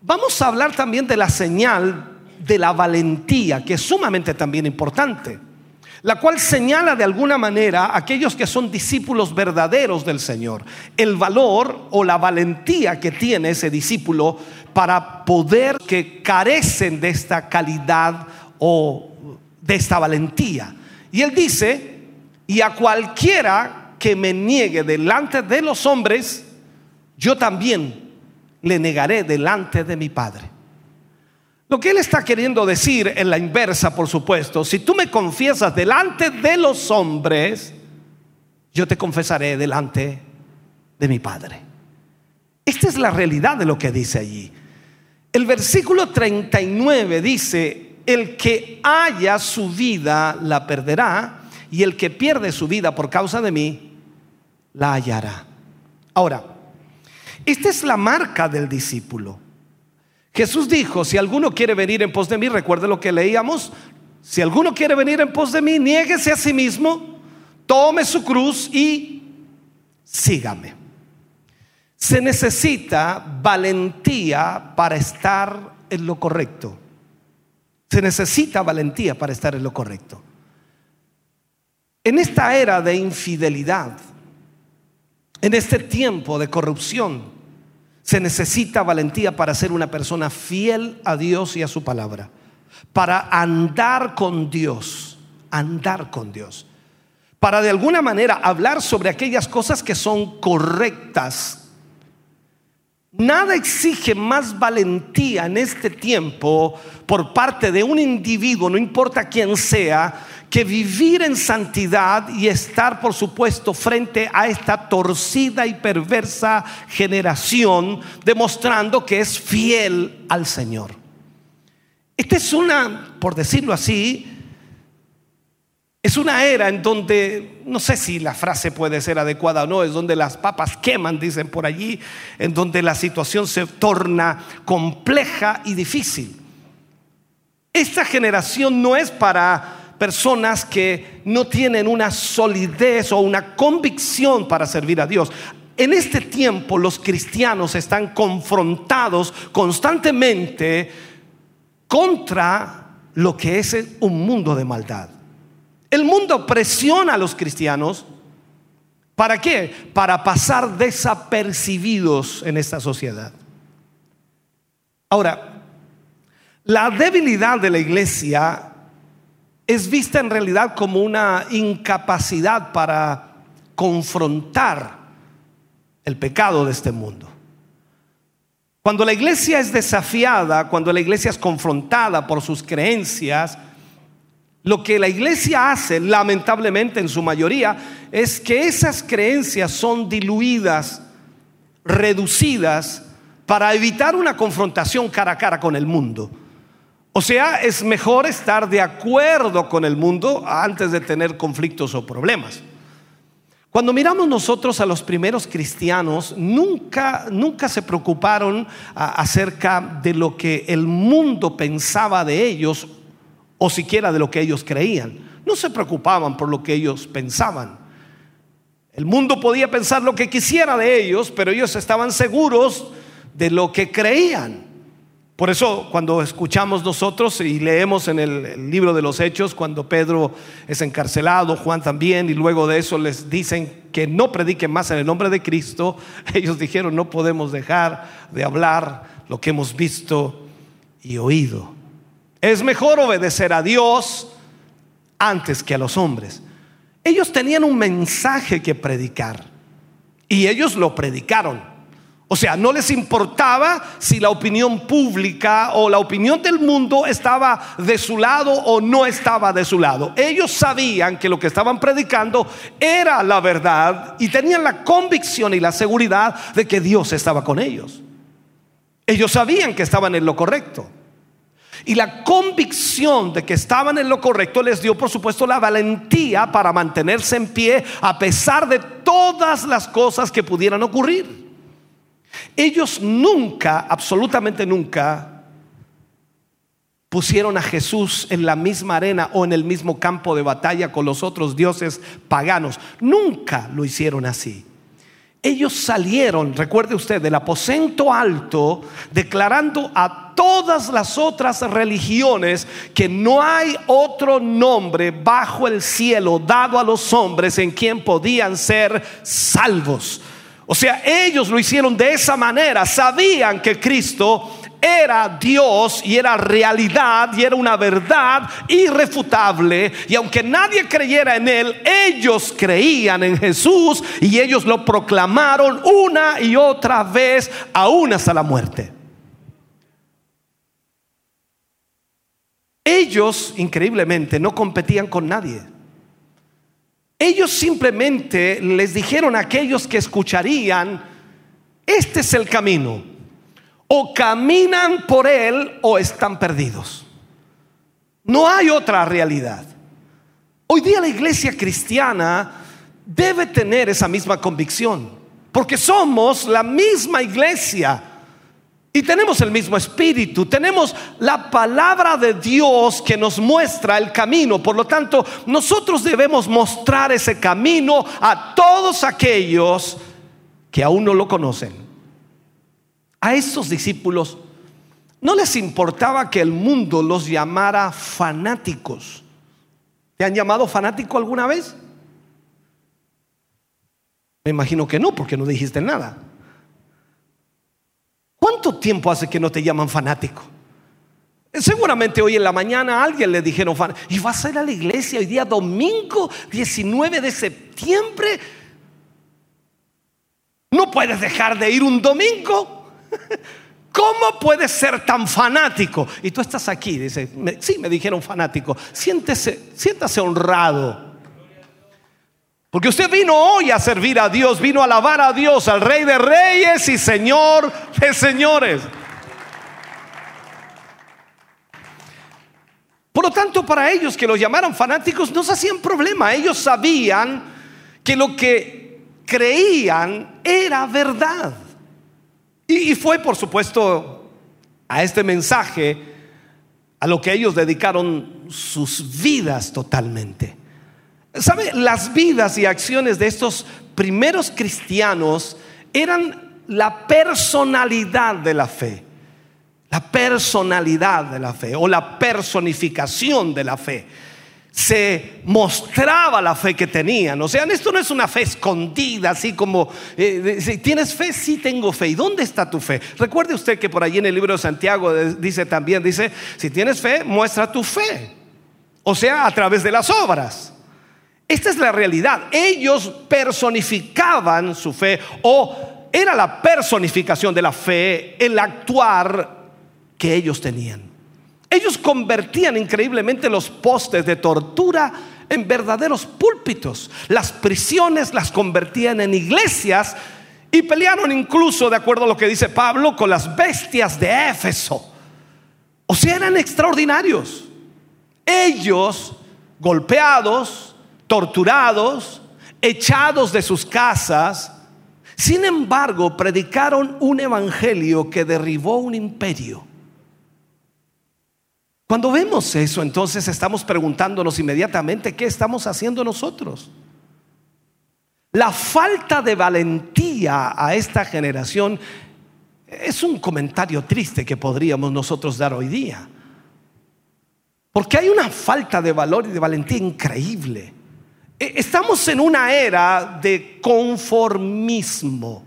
vamos a hablar también de la señal de la valentía, que es sumamente también importante, la cual señala de alguna manera a aquellos que son discípulos verdaderos del Señor, el valor o la valentía que tiene ese discípulo para poder que carecen de esta calidad o de esta valentía. Y él dice, y a cualquiera que me niegue delante de los hombres, yo también le negaré delante de mi Padre. Lo que él está queriendo decir en la inversa, por supuesto, si tú me confiesas delante de los hombres, yo te confesaré delante de mi Padre. Esta es la realidad de lo que dice allí. El versículo 39 dice, el que haya su vida la perderá y el que pierde su vida por causa de mí la hallará. Ahora, esta es la marca del discípulo. Jesús dijo, si alguno quiere venir en pos de mí, recuerde lo que leíamos, si alguno quiere venir en pos de mí, niéguese a sí mismo, tome su cruz y sígame. Se necesita valentía para estar en lo correcto. Se necesita valentía para estar en lo correcto. En esta era de infidelidad, en este tiempo de corrupción, se necesita valentía para ser una persona fiel a Dios y a su palabra. Para andar con Dios, andar con Dios. Para de alguna manera hablar sobre aquellas cosas que son correctas. Nada exige más valentía en este tiempo por parte de un individuo, no importa quién sea, que vivir en santidad y estar, por supuesto, frente a esta torcida y perversa generación, demostrando que es fiel al Señor. Esta es una, por decirlo así, es una era en donde, no sé si la frase puede ser adecuada o no, es donde las papas queman, dicen por allí, en donde la situación se torna compleja y difícil. Esta generación no es para personas que no tienen una solidez o una convicción para servir a Dios. En este tiempo los cristianos están confrontados constantemente contra lo que es un mundo de maldad. El mundo presiona a los cristianos. ¿Para qué? Para pasar desapercibidos en esta sociedad. Ahora, la debilidad de la iglesia es vista en realidad como una incapacidad para confrontar el pecado de este mundo. Cuando la iglesia es desafiada, cuando la iglesia es confrontada por sus creencias, lo que la iglesia hace, lamentablemente en su mayoría, es que esas creencias son diluidas, reducidas, para evitar una confrontación cara a cara con el mundo. O sea, es mejor estar de acuerdo con el mundo antes de tener conflictos o problemas. Cuando miramos nosotros a los primeros cristianos, nunca, nunca se preocuparon acerca de lo que el mundo pensaba de ellos o siquiera de lo que ellos creían. No se preocupaban por lo que ellos pensaban. El mundo podía pensar lo que quisiera de ellos, pero ellos estaban seguros de lo que creían. Por eso cuando escuchamos nosotros y leemos en el, libro de los Hechos, cuando Pedro es encarcelado, Juan también, y luego de eso les dicen que no prediquen más en el nombre de Cristo, ellos dijeron, no podemos dejar de hablar lo que hemos visto y oído. Es mejor obedecer a Dios antes que a los hombres. Ellos tenían un mensaje que predicar y ellos lo predicaron. O sea, no les importaba si la opinión pública o la opinión del mundo estaba de su lado o no estaba de su lado. Ellos sabían que lo que estaban predicando era la verdad y tenían la convicción y la seguridad de que Dios estaba con ellos. Ellos sabían que estaban en lo correcto. Y la convicción de que estaban en lo correcto les dio, por supuesto, la valentía para mantenerse en pie a pesar de todas las cosas que pudieran ocurrir. Ellos nunca, absolutamente nunca, pusieron a Jesús en la misma arena o en el mismo campo de batalla con los otros dioses paganos. Nunca lo hicieron así. Ellos salieron, recuerde usted, del aposento alto, declarando a todas las otras religiones que no hay otro nombre bajo el cielo dado a los hombres en quien podían ser salvos. O sea, ellos lo hicieron de esa manera, sabían que Cristo era Dios y era realidad y era una verdad irrefutable. Y aunque nadie creyera en Él, ellos creían en Jesús y ellos lo proclamaron una y otra vez, aún hasta la muerte. Ellos, increíblemente, no competían con nadie. Ellos simplemente les dijeron a aquellos que escucharían, este es el camino o caminan por él o están perdidos. No hay otra realidad. Hoy día la iglesia cristiana debe tener esa misma convicción, porque somos la misma iglesia y tenemos el mismo espíritu, tenemos la palabra de Dios que nos muestra el camino, por lo tanto nosotros debemos mostrar ese camino a todos aquellos que aún no lo conocen a esos discípulos no les importaba que el mundo los llamara fanáticos. ¿Te han llamado fanático alguna vez? Me imagino que no, porque no dijiste nada. ¿Cuánto tiempo hace que no te llaman fanático? Seguramente hoy en la mañana alguien le dijeron, y vas a ir a la iglesia hoy día domingo 19 de septiembre. No puedes dejar de ir un domingo. ¿Cómo puedes ser tan fanático? Y tú estás aquí, dice, sí, me dijeron fanático. Siéntese, siéntase honrado. Porque usted vino hoy a servir a Dios, vino a alabar a Dios, al Rey de Reyes y Señor de Señores. Por lo tanto, para ellos que los llamaron fanáticos no se hacían problema. Ellos sabían que lo que creían era verdad. Y, fue, por supuesto, a este mensaje a lo que ellos dedicaron sus vidas totalmente. ¿Sabe? Las vidas y acciones de estos primeros cristianos eran la personalidad de la fe. La personalidad de la fe o la personificación de la fe se mostraba la fe que tenían. O sea, esto no es una fe escondida, así como, eh, si tienes fe, sí tengo fe. ¿Y dónde está tu fe? Recuerde usted que por allí en el libro de Santiago dice también, dice, si tienes fe, muestra tu fe. O sea, a través de las obras. Esta es la realidad. Ellos personificaban su fe o era la personificación de la fe, el actuar que ellos tenían. Ellos convertían increíblemente los postes de tortura en verdaderos púlpitos. Las prisiones las convertían en iglesias y pelearon incluso, de acuerdo a lo que dice Pablo, con las bestias de Éfeso. O sea, eran extraordinarios. Ellos, golpeados, torturados, echados de sus casas, sin embargo, predicaron un evangelio que derribó un imperio. Cuando vemos eso, entonces estamos preguntándonos inmediatamente qué estamos haciendo nosotros. La falta de valentía a esta generación es un comentario triste que podríamos nosotros dar hoy día. Porque hay una falta de valor y de valentía increíble. E, estamos en una era de conformismo.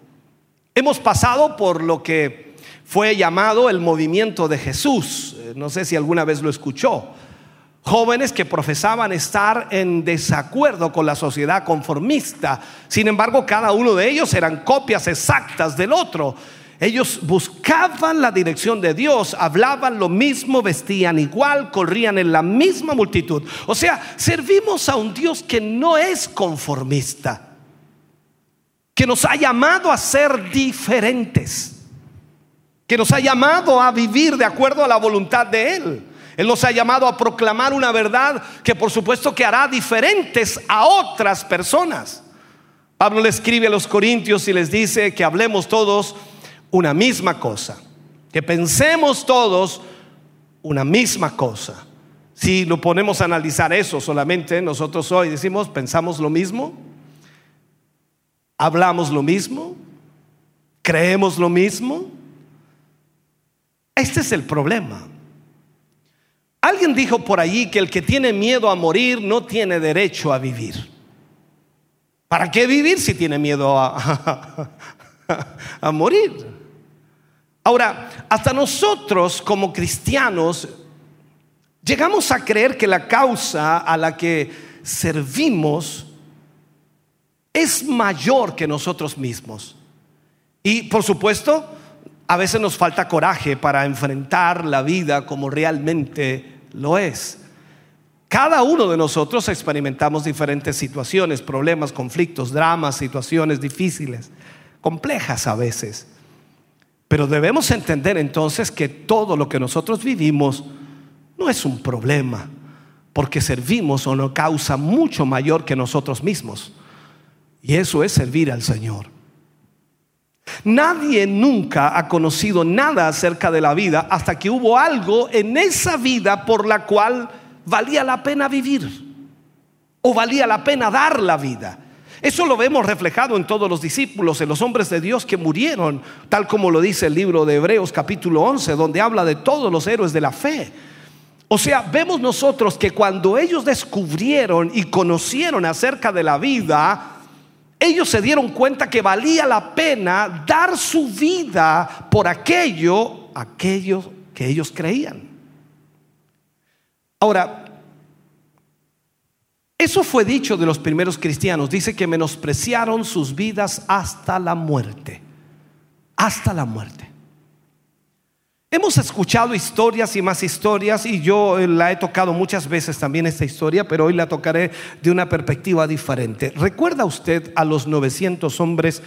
Hemos pasado por lo que fue llamado el movimiento de Jesús. Eh, no sé si alguna vez lo escuchó. Jóvenes que profesaban estar en desacuerdo con la sociedad conformista. Sin embargo, cada uno de ellos eran copias exactas del otro. Ellos buscaban la dirección de Dios, hablaban lo mismo, vestían igual, corrían en la misma multitud. O sea, servimos a un Dios que no es conformista, que nos ha llamado a ser diferentes que nos ha llamado a vivir de acuerdo a la voluntad de Él. Él nos ha llamado a proclamar una verdad que por supuesto que hará diferentes a otras personas. Pablo le escribe a los corintios y les dice que hablemos todos una misma cosa, que pensemos todos una misma cosa. Si lo ponemos a analizar eso solamente, nosotros hoy decimos, pensamos lo mismo, hablamos lo mismo, creemos lo mismo. Este es el problema. Alguien dijo por allí que el que tiene miedo a morir no tiene derecho a vivir. ¿Para qué vivir si tiene miedo a, a morir? Ahora, hasta nosotros como cristianos llegamos a creer que la causa a la que servimos es mayor que nosotros mismos. Y por supuesto, a veces nos falta coraje para enfrentar la vida como realmente lo es. Cada uno de nosotros experimentamos diferentes situaciones, problemas, conflictos, dramas, situaciones difíciles, complejas a veces. Pero debemos entender entonces que todo lo que nosotros vivimos no es un problema, porque servimos a una causa mucho mayor que nosotros mismos. Y eso es servir al Señor. Nadie nunca ha conocido nada acerca de la vida hasta que hubo algo en esa vida por la cual valía la pena vivir o valía la pena dar la vida. Eso lo vemos reflejado en todos los discípulos, en los hombres de Dios que murieron, tal como lo dice el libro de Hebreos capítulo 11, donde habla de todos los héroes de la fe. O sea, vemos nosotros que cuando ellos descubrieron y conocieron acerca de la vida, ellos se dieron cuenta que valía la pena dar su vida por aquello, aquello que ellos creían. Ahora, eso fue dicho de los primeros cristianos. Dice que menospreciaron sus vidas hasta la muerte. Hasta la muerte. Hemos escuchado historias y más historias y yo eh, la he tocado muchas veces también esta historia, pero hoy la tocaré de una perspectiva diferente. ¿Recuerda usted a los 900 hombres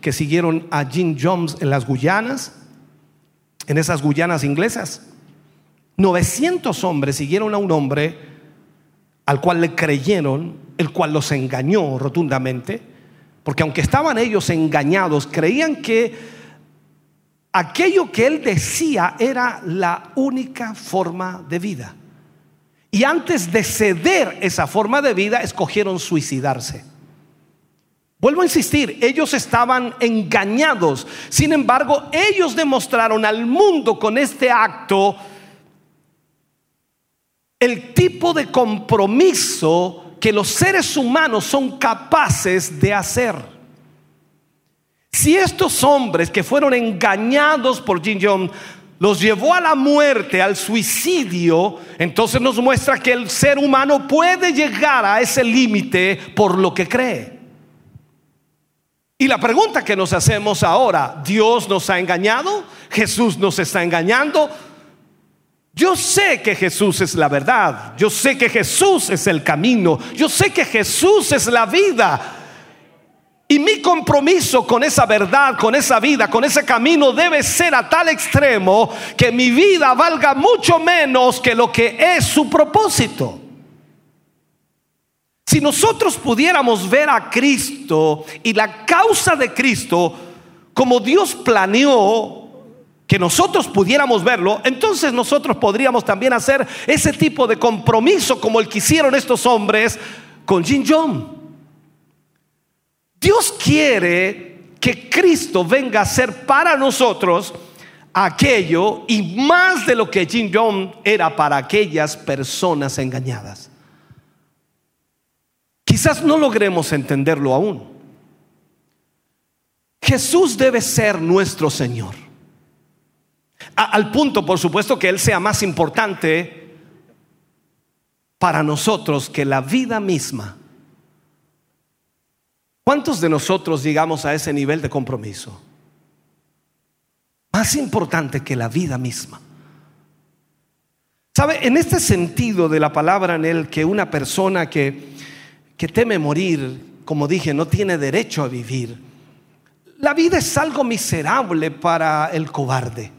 que siguieron a Jim Jones en las Guyanas? En esas Guyanas inglesas. 900 hombres siguieron a un hombre al cual le creyeron, el cual los engañó rotundamente, porque aunque estaban ellos engañados, creían que aquello que él decía era la única forma de vida. Y antes de ceder esa forma de vida, escogieron suicidarse. Vuelvo a insistir, ellos estaban engañados. Sin embargo, ellos demostraron al mundo con este acto el tipo de compromiso que los seres humanos son capaces de hacer. Si estos hombres que fueron engañados por Jin Jong los llevó a la muerte, al suicidio, entonces nos muestra que el ser humano puede llegar a ese límite por lo que cree. Y la pregunta que nos hacemos ahora, ¿Dios nos ha engañado? ¿Jesús nos está engañando? Yo sé que Jesús es la verdad, yo sé que Jesús es el camino, yo sé que Jesús es la vida. Y mi compromiso con esa verdad, con esa vida, con ese camino debe ser a tal extremo que mi vida valga mucho menos que lo que es su propósito. Si nosotros pudiéramos ver a Cristo y la causa de Cristo como Dios planeó que nosotros pudiéramos verlo, entonces nosotros podríamos también hacer ese tipo de compromiso como el que hicieron estos hombres con Jin Jong. Dios quiere que Cristo venga a ser para nosotros aquello y más de lo que Jin Jong era para aquellas personas engañadas. Quizás no logremos entenderlo aún. Jesús debe ser nuestro Señor al punto, por supuesto, que Él sea más importante para nosotros que la vida misma. ¿Cuántos de nosotros llegamos a ese nivel de compromiso? Más importante que la vida misma. ¿Sabe? En este sentido de la palabra en él, que una persona que, que teme morir, como dije, no tiene derecho a vivir, la vida es algo miserable para el cobarde.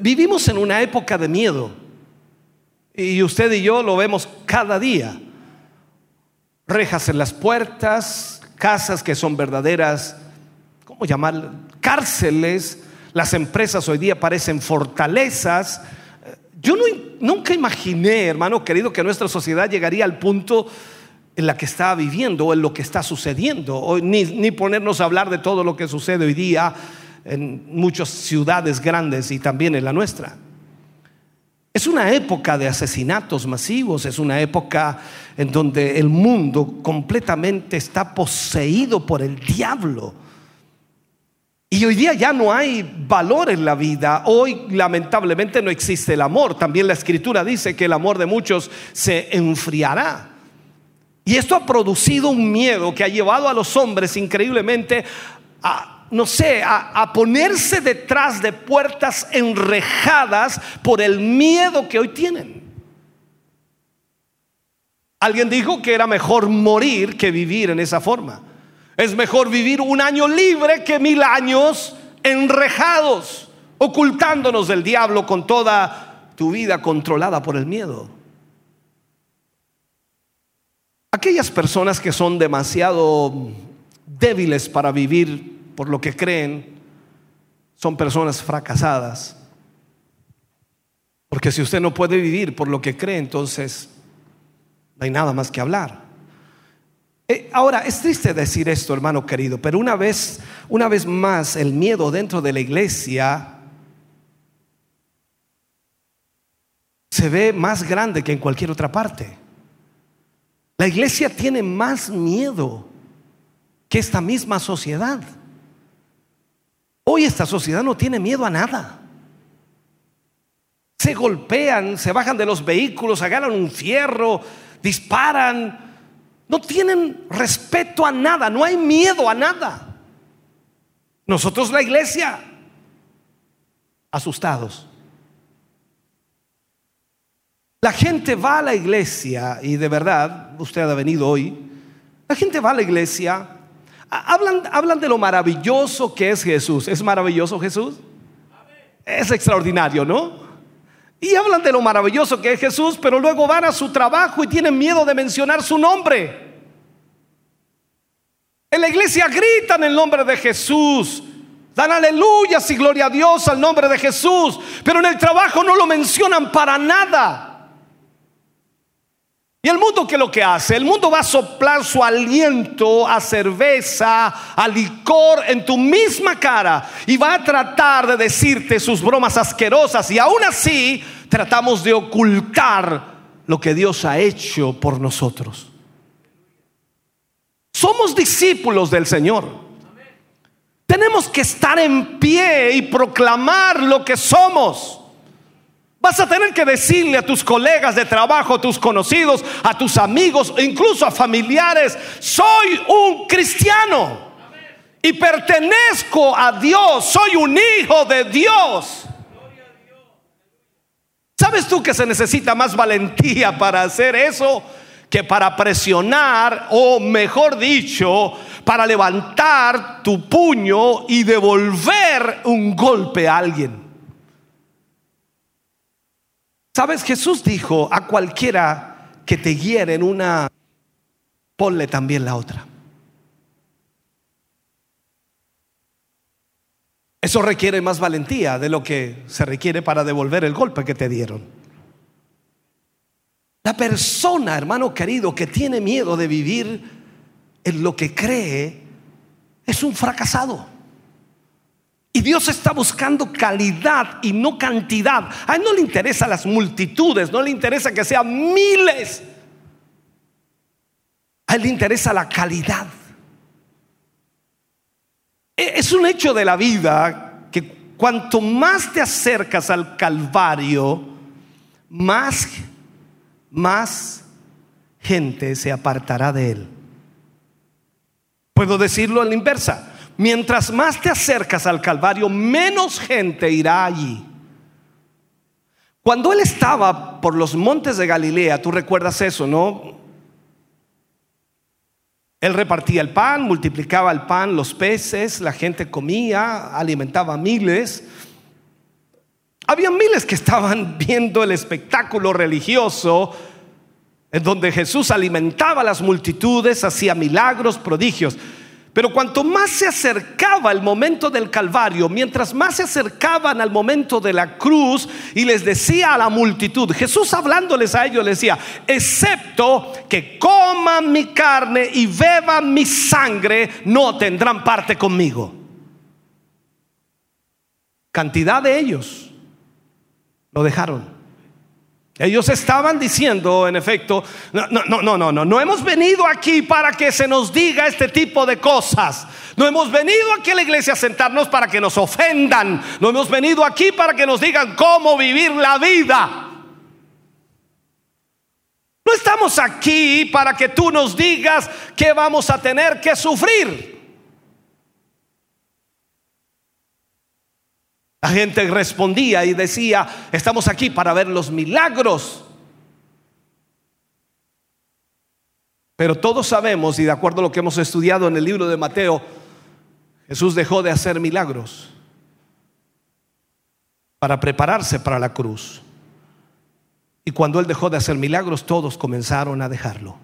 Vivimos en una época de miedo y usted y yo lo vemos cada día. Rejas en las puertas, casas que son verdaderas, ¿cómo llamar? Cárceles, Las empresas hoy día parecen fortalezas. Yo no, nunca imaginé, hermano querido, que nuestra sociedad llegaría al punto en la que está viviendo o en lo que está sucediendo, o ni, ni ponernos a hablar de todo lo que sucede hoy día en muchas ciudades grandes y también en la nuestra. Es una época de asesinatos masivos, es una época en donde el mundo completamente está poseído por el diablo. Y hoy día ya no hay valor en la vida. Hoy lamentablemente no existe el amor. También la escritura dice que el amor de muchos se enfriará. Y esto ha producido un miedo que ha llevado a los hombres increíblemente a, no sé, a, ponerse detrás de puertas enrejadas por el miedo que hoy tienen. Alguien dijo que era mejor morir que vivir en esa forma. Es mejor vivir un año libre que mil años enrejados, ocultándonos del diablo con toda tu vida controlada por el miedo. Aquellas personas que son demasiado débiles para vivir por lo que creen, son personas fracasadas. Porque si usted no puede vivir por lo que cree, entonces no hay nada más que hablar. Eh, ahora, es triste decir esto, hermano querido, pero una vez, una vez más, el miedo dentro de la iglesia se ve más grande que en cualquier otra parte. La iglesia tiene más miedo que esta misma sociedad. Hoy esta sociedad no tiene miedo a nada. Se golpean, se bajan de los vehículos, agarran un fierro, disparan, no tienen respeto a nada, no hay miedo a nada. Nosotros la iglesia, asustados. La gente va a la iglesia y de verdad, usted ha venido hoy, la gente va a la iglesia, hablan, hablan de lo maravilloso que es Jesús. ¿Es maravilloso Jesús? Es extraordinario, ¿no? Y hablan de lo maravilloso que es Jesús, pero luego van a su trabajo y tienen miedo de mencionar su nombre. En la iglesia gritan el nombre de Jesús. Dan aleluyas y gloria a Dios al nombre de Jesús. Pero en el trabajo no lo mencionan para nada. ¿Y el mundo qué es lo que hace? El mundo va a soplar su aliento a cerveza, a licor en tu misma cara y va a tratar de decirte sus bromas asquerosas y aún así tratamos de ocultar lo que Dios ha hecho por nosotros. Somos discípulos del Señor. Tenemos que estar en pie y proclamar lo que somos. Vas a tener que decirle a tus colegas de trabajo, a tus conocidos, a tus amigos, incluso a familiares, soy un cristiano y pertenezco a Dios, soy un hijo de Dios. ¿Sabes tú que se necesita más valentía para hacer eso que para presionar o mejor dicho, para levantar tu puño y devolver un golpe a alguien? Sabes, Jesús dijo a cualquiera que te hiere en una, ponle también la otra. Eso requiere más valentía de lo que se requiere para devolver el golpe que te dieron. La persona, hermano querido, que tiene miedo de vivir en lo que cree, es un fracasado. Y Dios está buscando calidad y no cantidad. A Él no le interesa las multitudes, no le interesa que sean miles. A Él le interesa la calidad. E, es un hecho de la vida que cuanto más te acercas al Calvario, más, más gente se apartará de Él. Puedo decirlo en la inversa mientras más te acercas al Calvario, menos gente irá allí. Cuando él estaba por los montes de Galilea, tú recuerdas eso, ¿no? Él repartía el pan, multiplicaba el pan, los peces, la gente comía, alimentaba a miles. Había miles que estaban viendo el espectáculo religioso en donde Jesús alimentaba a las multitudes, hacía milagros, prodigios. Pero cuanto más se acercaba el momento del Calvario, mientras más se acercaban al momento de la cruz y les decía a la multitud, Jesús hablándoles a ellos les decía, excepto que coman mi carne y beban mi sangre, no tendrán parte conmigo. Cantidad de ellos lo dejaron. Ellos estaban diciendo, en efecto, no, no, no, no, no, no hemos venido aquí para que se nos diga este tipo de cosas. No hemos venido aquí a la iglesia a sentarnos para que nos ofendan. No hemos venido aquí para que nos digan cómo vivir la vida. No estamos aquí para que tú nos digas que vamos a tener que sufrir. La gente respondía y decía, estamos aquí para ver los milagros. Pero todos sabemos, y de acuerdo a lo que hemos estudiado en el libro de Mateo, Jesús dejó de hacer milagros para prepararse para la cruz. Y cuando Él dejó de hacer milagros, todos comenzaron a dejarlo.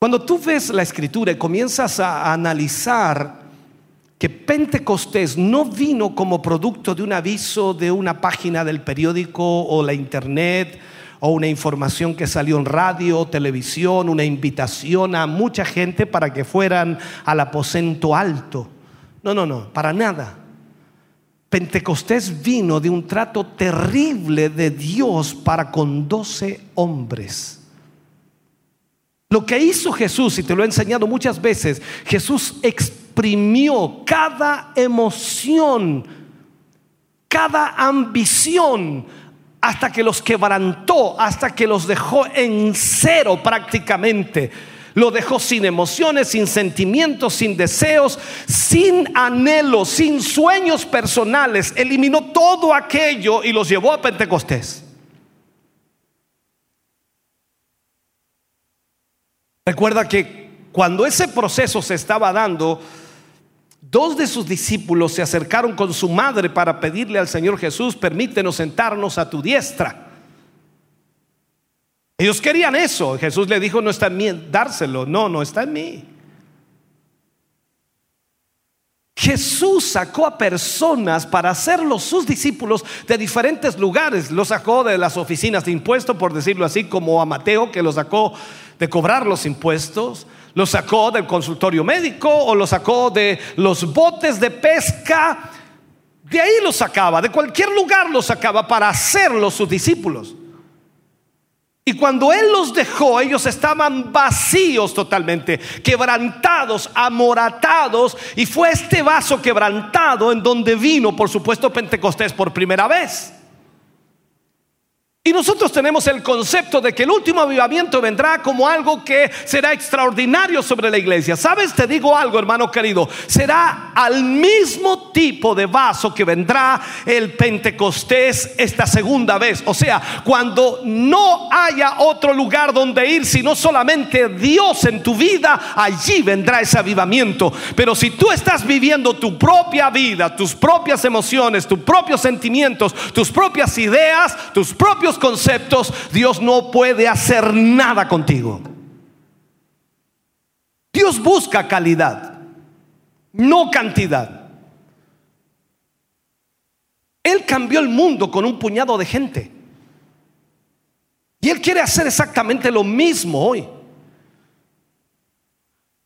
Cuando tú ves la escritura y comienzas a analizar que Pentecostés no vino como producto de un aviso de una página del periódico o la internet o una información que salió en radio, televisión, una invitación a mucha gente para que fueran al aposento alto. No, no, no, para nada. Pentecostés vino de un trato terrible de Dios para con doce hombres. Lo que hizo Jesús, y te lo he enseñado muchas veces, Jesús exprimió cada emoción, cada ambición, hasta que los quebrantó, hasta que los dejó en cero prácticamente. Lo dejó sin emociones, sin sentimientos, sin deseos, sin anhelos, sin sueños personales. Eliminó todo aquello y los llevó a Pentecostés. Recuerda que cuando ese proceso se estaba dando, Dos de sus discípulos se acercaron con su madre para pedirle al Señor Jesús, permítenos sentarnos a tu diestra. Ellos querían eso. Jesús le dijo, no está en mí dárselo. No, no está en mí. Jesús sacó a personas para hacerlos sus discípulos de diferentes lugares. Los sacó de las oficinas de impuestos, por decirlo así, como a Mateo, que lo sacó de cobrar los impuestos lo sacó del consultorio médico o lo sacó de los botes de pesca. De ahí lo sacaba, de cualquier lugar lo sacaba para hacerlos sus discípulos. Y cuando Él los dejó, ellos estaban vacíos totalmente, quebrantados, amoratados. Y fue este vaso quebrantado en donde vino, por supuesto, Pentecostés por primera vez. Y nosotros tenemos el concepto de que el último avivamiento vendrá como algo que será extraordinario sobre la iglesia. ¿Sabes? Te digo algo, hermano querido. Será al mismo tipo de vaso que vendrá el Pentecostés esta segunda vez. O sea, cuando no haya otro lugar donde ir, sino solamente Dios en tu vida, allí vendrá ese avivamiento. Pero si tú estás viviendo tu propia vida, tus propias emociones, tus propios sentimientos, tus propias ideas, tus propios conceptos, Dios no puede hacer nada contigo. Dios busca calidad, no cantidad. Él cambió el mundo con un puñado de gente. Y Él quiere hacer exactamente lo mismo hoy.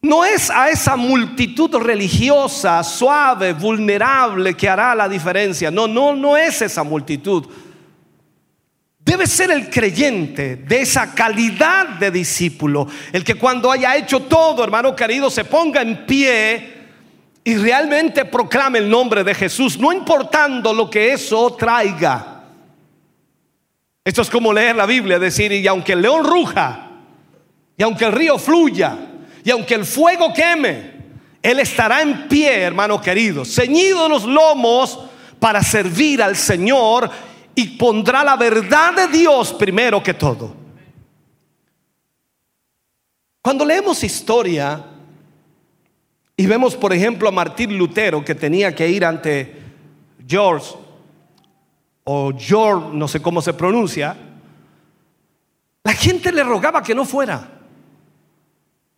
No es a esa multitud religiosa, suave, vulnerable que hará la diferencia. No, no, no es esa multitud. Debe ser el creyente de esa calidad de discípulo, el que cuando haya hecho todo, hermano querido, se ponga en pie y realmente proclame el nombre de Jesús, no importando lo que eso traiga. Esto es como leer la Biblia, decir, y aunque el león ruja, y aunque el río fluya, y aunque el fuego queme, Él estará en pie, hermano querido, ceñido los lomos para servir al Señor y pondrá la verdad de Dios primero que todo. Cuando leemos historia y vemos, por ejemplo, a Martín Lutero que tenía que ir ante George, o George, no sé cómo se pronuncia, la gente le rogaba que no fuera.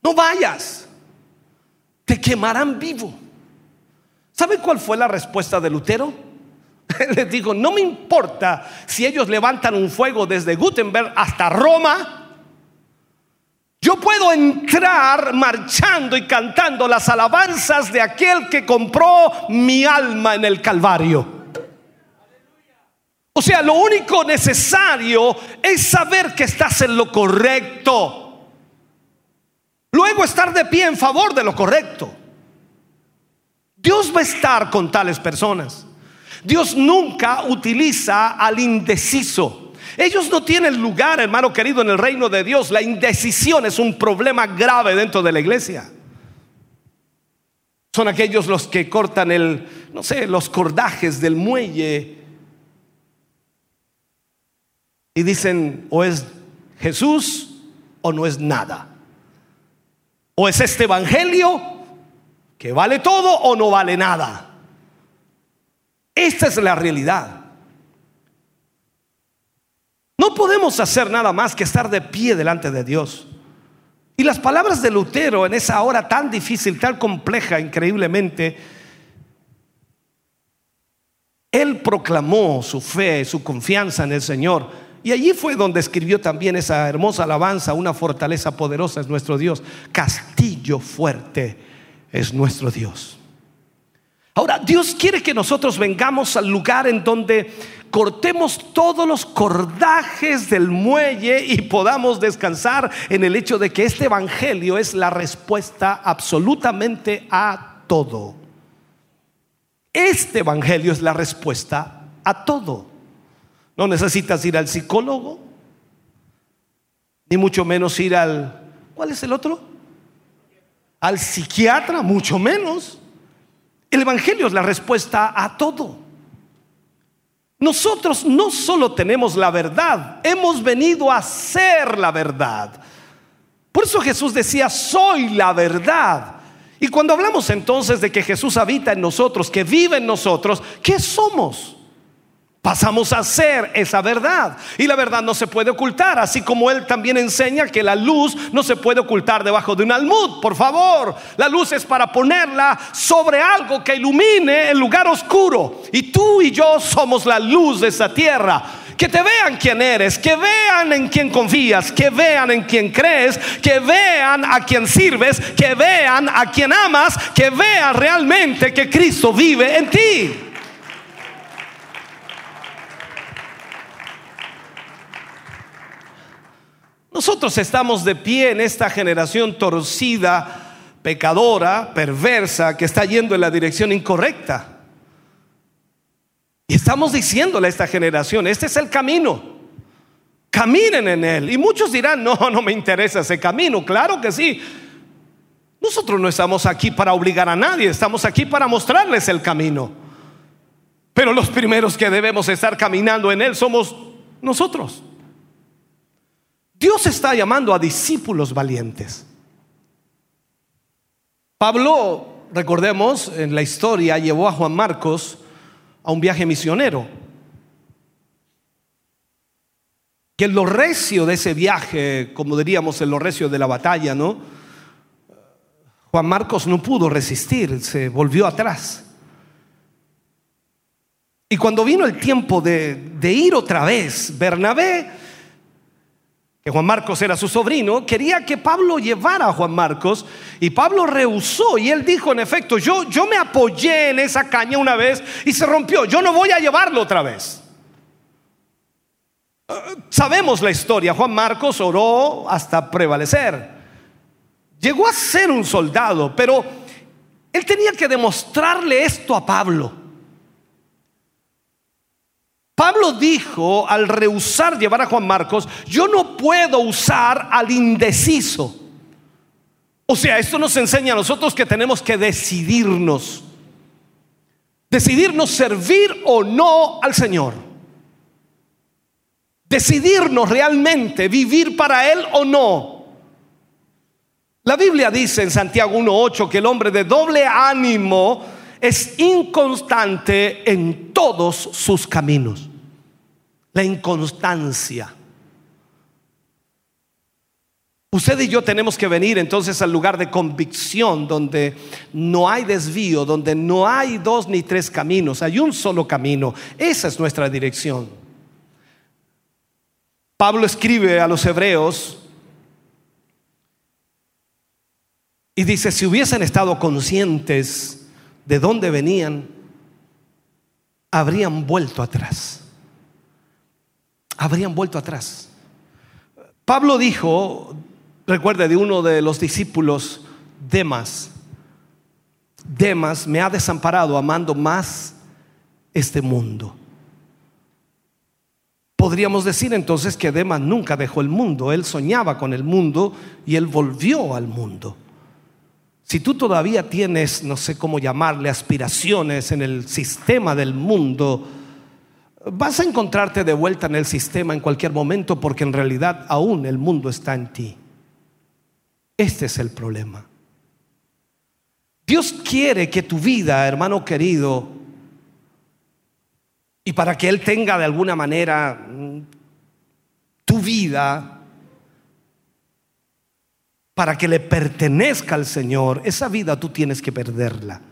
No vayas. te quemarán vivo. ¿Sabe cuál fue la respuesta de Lutero? Les dijo, no me importa si ellos levantan un fuego desde Gutenberg hasta Roma. Yo puedo entrar marchando y cantando las alabanzas de aquel que compró mi alma en el Calvario. O sea, lo único necesario es saber que estás en lo correcto. Luego estar de pie en favor de lo correcto. Dios va a estar con tales personas. Dios nunca utiliza al indeciso. Ellos no tienen lugar, hermano querido, en el reino de Dios. La indecisión es un problema grave dentro de la iglesia. Son aquellos los que cortan el, no sé, los cordajes del muelle y dicen, o es Jesús o no es nada. O es este evangelio que vale todo o no vale nada. Esta es la realidad. No podemos hacer nada más que estar de pie delante de Dios. Y las palabras de Lutero en esa hora tan difícil, tan compleja, increíblemente, él proclamó su fe, su confianza en el Señor. Y allí fue donde escribió también esa hermosa alabanza, una fortaleza poderosa es nuestro Dios, castillo fuerte es nuestro Dios. Ahora, Dios quiere que nosotros vengamos al lugar en donde cortemos todos los cordajes del muelle y podamos descansar en el hecho de que este Evangelio es la respuesta absolutamente a todo. Este Evangelio es la respuesta a todo. No necesitas ir al psicólogo, ni mucho menos ir al... ¿Cuál es el otro? Al psiquiatra, mucho menos. El Evangelio es la respuesta a todo. Nosotros no solo tenemos la verdad, hemos venido a ser la verdad. Por eso Jesús decía, soy la verdad. Y cuando hablamos entonces de que Jesús habita en nosotros, que vive en nosotros, ¿qué somos? Pasamos a ser esa verdad. Y la verdad no se puede ocultar, así como Él también enseña que la luz no se puede ocultar debajo de un almud. Por favor, la luz es para ponerla sobre algo que ilumine el lugar oscuro. Y tú y yo somos la luz de esa tierra. Que te vean quién eres, que vean en quién confías, que vean en quién crees, que vean a quién sirves, que vean a quién amas, que vean realmente que Cristo vive en ti. Nosotros estamos de pie en esta generación torcida, pecadora, perversa, que está yendo en la dirección incorrecta. Y estamos diciéndole a esta generación, este es el camino. Caminen en él. Y muchos dirán, no, no me interesa ese camino. Claro que sí. Nosotros no estamos aquí para obligar a nadie, estamos aquí para mostrarles el camino. Pero los primeros que debemos estar caminando en él somos nosotros. Dios está llamando a discípulos valientes. Pablo, recordemos, en la historia llevó a Juan Marcos a un viaje misionero. Que en lo recio de ese viaje, como diríamos en lo recio de la batalla, ¿no? Juan Marcos no pudo resistir, se volvió atrás. Y cuando vino el tiempo de, de ir otra vez, Bernabé que Juan Marcos era su sobrino, quería que Pablo llevara a Juan Marcos y Pablo rehusó y él dijo, en efecto, yo, yo me apoyé en esa caña una vez y se rompió, yo no voy a llevarlo otra vez. Uh, sabemos la historia, Juan Marcos oró hasta prevalecer. Llegó a ser un soldado, pero él tenía que demostrarle esto a Pablo. Pablo dijo al rehusar llevar a Juan Marcos, yo no puedo usar al indeciso. O sea, esto nos enseña a nosotros que tenemos que decidirnos. Decidirnos servir o no al Señor. Decidirnos realmente vivir para Él o no. La Biblia dice en Santiago 1.8 que el hombre de doble ánimo es inconstante en todos sus caminos. La inconstancia. Usted y yo tenemos que venir entonces al lugar de convicción donde no hay desvío, donde no hay dos ni tres caminos, hay un solo camino. Esa es nuestra dirección. Pablo escribe a los hebreos y dice, si hubiesen estado conscientes de dónde venían, habrían vuelto atrás. Habrían vuelto atrás. Pablo dijo, recuerde de uno de los discípulos, Demas, Demas me ha desamparado amando más este mundo. Podríamos decir entonces que Demas nunca dejó el mundo, él soñaba con el mundo y él volvió al mundo. Si tú todavía tienes, no sé cómo llamarle, aspiraciones en el sistema del mundo, vas a encontrarte de vuelta en el sistema en cualquier momento porque en realidad aún el mundo está en ti. Este es el problema. Dios quiere que tu vida, hermano querido, y para que Él tenga de alguna manera mm, tu vida, para que le pertenezca al Señor, esa vida tú tienes que perderla.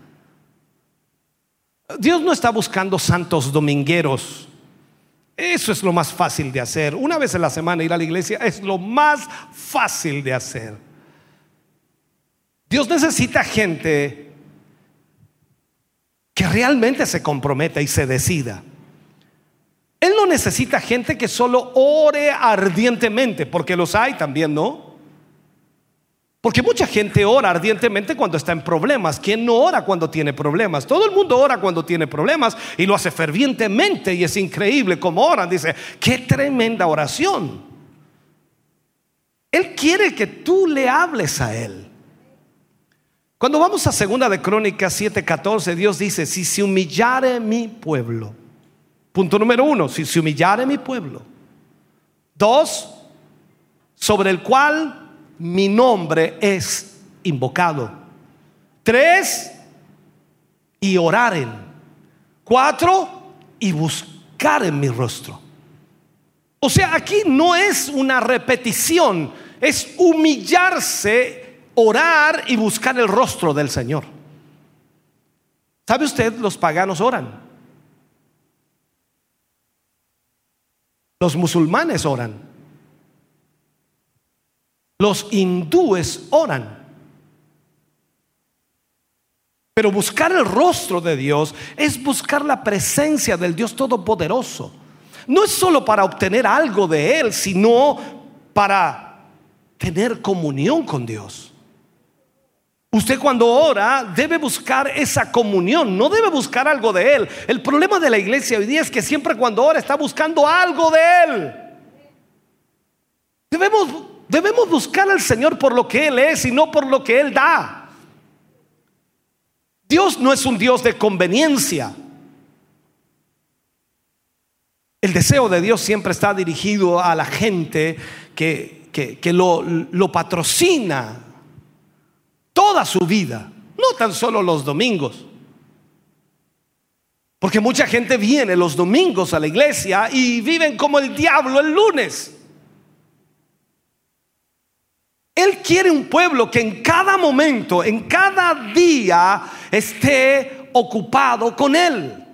Dios no está buscando santos domingueros. Eso es lo más fácil de hacer. Una vez en la semana ir a la iglesia es lo más fácil de hacer. Dios necesita gente que realmente se comprometa y se decida. Él no necesita gente que solo ore ardientemente, porque los hay también, ¿no? Porque mucha gente ora ardientemente cuando está en problemas. ¿Quién no ora cuando tiene problemas? Todo el mundo ora cuando tiene problemas y lo hace fervientemente y es increíble como oran. Dice, qué tremenda oración. Él quiere que tú le hables a Él. Cuando vamos a segunda de Crónicas 7:14, Dios dice, si se humillare mi pueblo. Punto número uno, si se humillare mi pueblo. Dos, sobre el cual mi nombre es invocado. Tres, y oraren. Cuatro, y buscar en mi rostro. O sea, aquí no es una repetición, es humillarse, orar y buscar el rostro del Señor. ¿Sabe usted? Los paganos oran. Los musulmanes oran. Los hindúes oran. Pero buscar el rostro de Dios es buscar la presencia del Dios Todopoderoso. No es solo para obtener algo de Él, sino para tener comunión con Dios. Usted cuando ora debe buscar esa comunión, no debe buscar algo de Él. El problema de la iglesia hoy día es que siempre cuando ora está buscando algo de Él. Debemos Debemos buscar al Señor por lo que Él es y no por lo que Él da. Dios no es un Dios de conveniencia. El deseo de Dios siempre está dirigido a la gente que, que, lo, lo patrocina toda su vida, no tan solo los domingos. Porque mucha gente viene los domingos a la iglesia y viven como el diablo el lunes. Él quiere un pueblo que en cada momento, en cada día, esté ocupado con Él.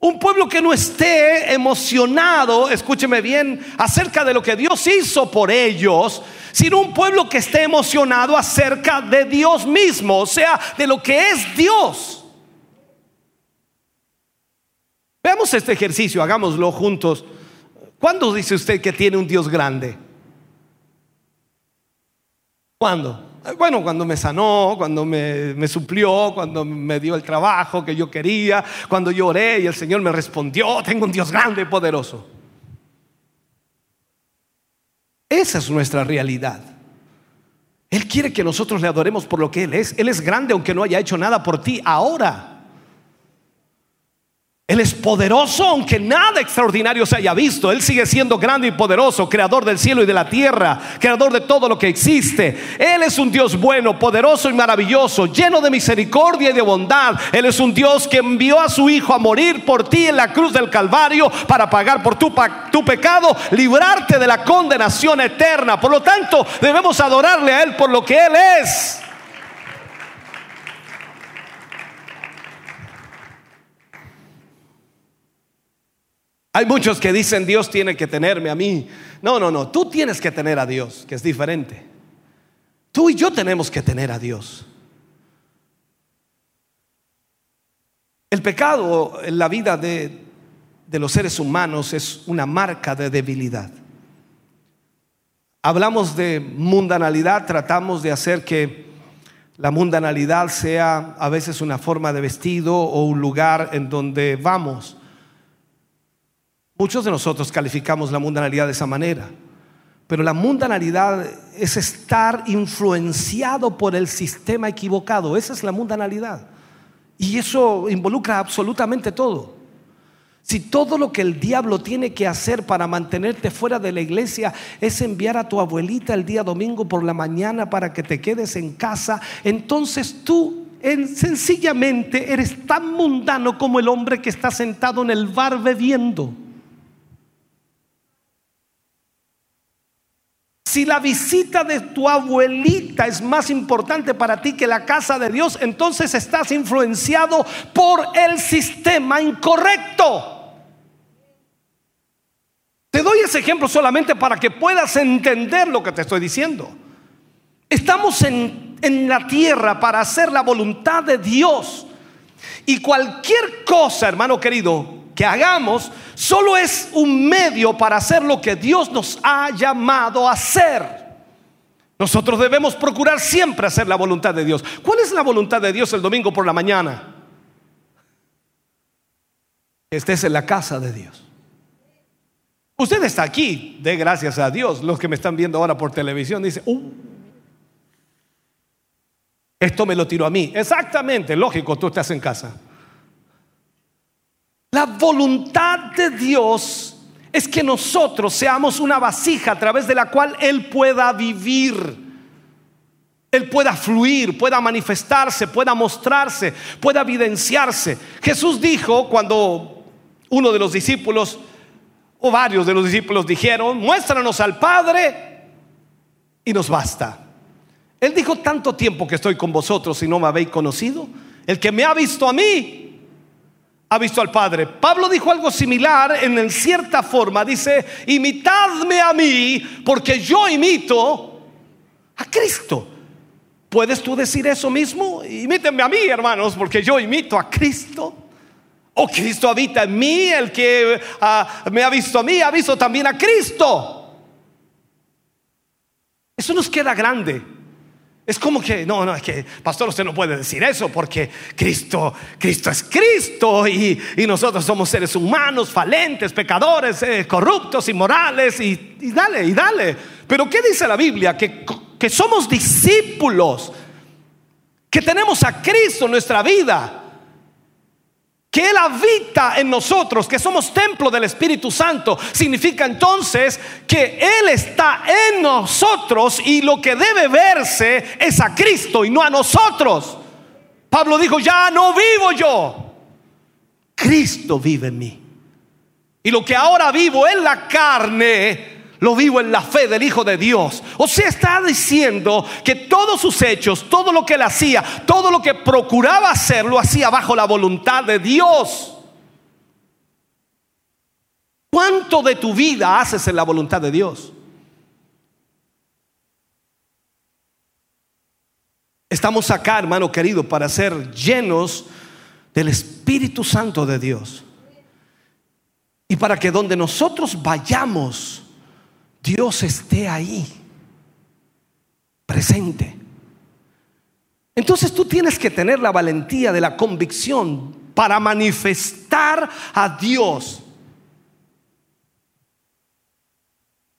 Un pueblo que no esté emocionado, escúcheme bien, acerca de lo que Dios hizo por ellos, sino un pueblo que esté emocionado acerca de Dios mismo, o sea, de lo que es Dios. Veamos este ejercicio, hagámoslo juntos. ¿Cuándo dice usted que tiene un Dios grande? ¿Cuándo? Bueno, cuando me sanó, cuando me, suplió, cuando me dio el trabajo que yo quería, cuando yo oré y el Señor me respondió, tengo un Dios grande y poderoso. Esa es nuestra realidad. Él quiere que nosotros le adoremos por lo que Él es. Él es grande aunque no haya hecho nada por ti ahora. Él es poderoso aunque nada extraordinario se haya visto. Él sigue siendo grande y poderoso, creador del cielo y de la tierra, creador de todo lo que existe. Él es un Dios bueno, poderoso y maravilloso, lleno de misericordia y de bondad. Él es un Dios que envió a su Hijo a morir por ti en la cruz del Calvario para pagar por tu, tu pecado, librarte de la condenación eterna. Por lo tanto, debemos adorarle a Él por lo que Él es. Hay muchos que dicen Dios tiene que tenerme a mí. No, no, no, tú tienes que tener a Dios, que es diferente. Tú y yo tenemos que tener a Dios. El pecado en la vida de, de los seres humanos es una marca de debilidad. Hablamos de mundanalidad, tratamos de hacer que la mundanalidad sea a veces una forma de vestido o un lugar en donde vamos. Muchos de nosotros calificamos la mundanalidad de esa manera, pero la mundanalidad es estar influenciado por el sistema equivocado, esa es la mundanalidad. Y eso involucra absolutamente todo. Si todo lo que el diablo tiene que hacer para mantenerte fuera de la iglesia es enviar a tu abuelita el día domingo por la mañana para que te quedes en casa, entonces tú sencillamente eres tan mundano como el hombre que está sentado en el bar bebiendo. Si la visita de tu abuelita es más importante para ti que la casa de Dios, entonces estás influenciado por el sistema incorrecto. Te doy ese ejemplo solamente para que puedas entender lo que te estoy diciendo. Estamos en, en la tierra para hacer la voluntad de Dios. Y cualquier cosa, hermano querido, que hagamos solo es un medio para hacer lo que Dios nos ha llamado a hacer. Nosotros debemos procurar siempre hacer la voluntad de Dios. ¿Cuál es la voluntad de Dios el domingo por la mañana? Estés en la casa de Dios. Usted está aquí, de gracias a Dios. Los que me están viendo ahora por televisión dicen, uh, esto me lo tiró a mí. Exactamente, lógico, tú estás en casa. La voluntad de Dios es que nosotros seamos una vasija a través de la cual Él pueda vivir. Él pueda fluir, pueda manifestarse, pueda mostrarse, pueda evidenciarse. Jesús dijo cuando uno de los discípulos o varios de los discípulos dijeron, muéstranos al Padre y nos basta. Él dijo, tanto tiempo que estoy con vosotros y no me habéis conocido. El que me ha visto a mí, ha visto al Padre. Pablo dijo algo similar en cierta forma. Dice, imitadme a mí porque yo imito a Cristo. ¿Puedes tú decir eso mismo? Imítenme a mí, hermanos, porque yo imito a Cristo. O Cristo habita en mí, el que ah, me ha visto a mí, ha visto también a Cristo. Eso nos queda grande. Es como que, no, no, es que, pastor, usted no puede decir eso porque Cristo, Cristo es Cristo y, nosotros somos seres humanos, falentes, pecadores, eh, corruptos, inmorales y, y dale, y dale. Pero ¿qué dice la Biblia? Que, que somos discípulos, que tenemos a Cristo en nuestra vida que Él habita en nosotros, que somos templo del Espíritu Santo, significa entonces que Él está en nosotros y lo que debe verse es a Cristo y no a nosotros. Pablo dijo, ya no vivo yo, Cristo vive en mí. Y lo que ahora vivo en la carne, lo vivo en la fe del Hijo de Dios. O sea, está diciendo que todos sus hechos, todo lo que él hacía, todo lo que procuraba hacer, lo hacía bajo la voluntad de Dios. ¿Cuánto de tu vida haces en la voluntad de Dios? Estamos acá, hermano querido, para ser llenos del Espíritu Santo de Dios. Y para que donde nosotros vayamos, Dios esté ahí, presente. Entonces tú tienes que tener la valentía de la convicción para manifestar a Dios.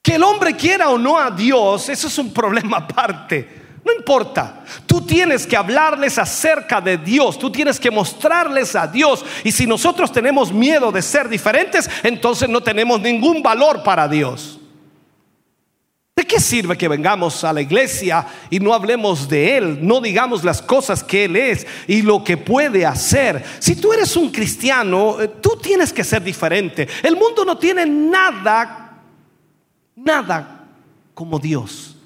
Que el hombre quiera o no a Dios, eso es un problema aparte. No importa. Tú tienes que hablarles acerca de Dios. Tú tienes que mostrarles a Dios. Y si nosotros tenemos miedo de ser diferentes, entonces no tenemos ningún valor para Dios. ¿De qué sirve que vengamos a la iglesia y no hablemos de Él? No digamos las cosas que Él es y lo que puede hacer. Si tú eres un cristiano, eh, tú tienes que ser diferente. El mundo no tiene nada, nada como Dios.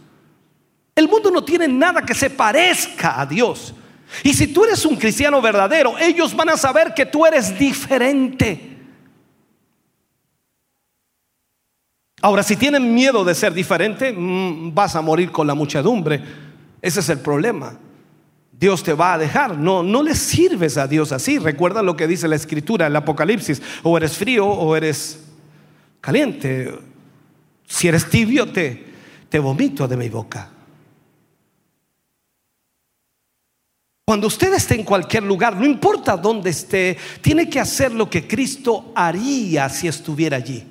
El mundo no tiene nada que se parezca a Dios. Y si tú eres un cristiano verdadero, ellos van a saber que tú eres diferente. Ahora, si tienen miedo de ser diferente, mm, vas a morir con la muchedumbre. Ese es el problema. Dios te va a dejar. No, no le sirves a Dios así. Recuerda lo que dice la escritura, el Apocalipsis. O eres frío o eres caliente. Si eres tibio, te, te vomito de mi boca. Cuando usted esté en cualquier lugar, no importa dónde esté, tiene que hacer lo que Cristo haría si estuviera allí.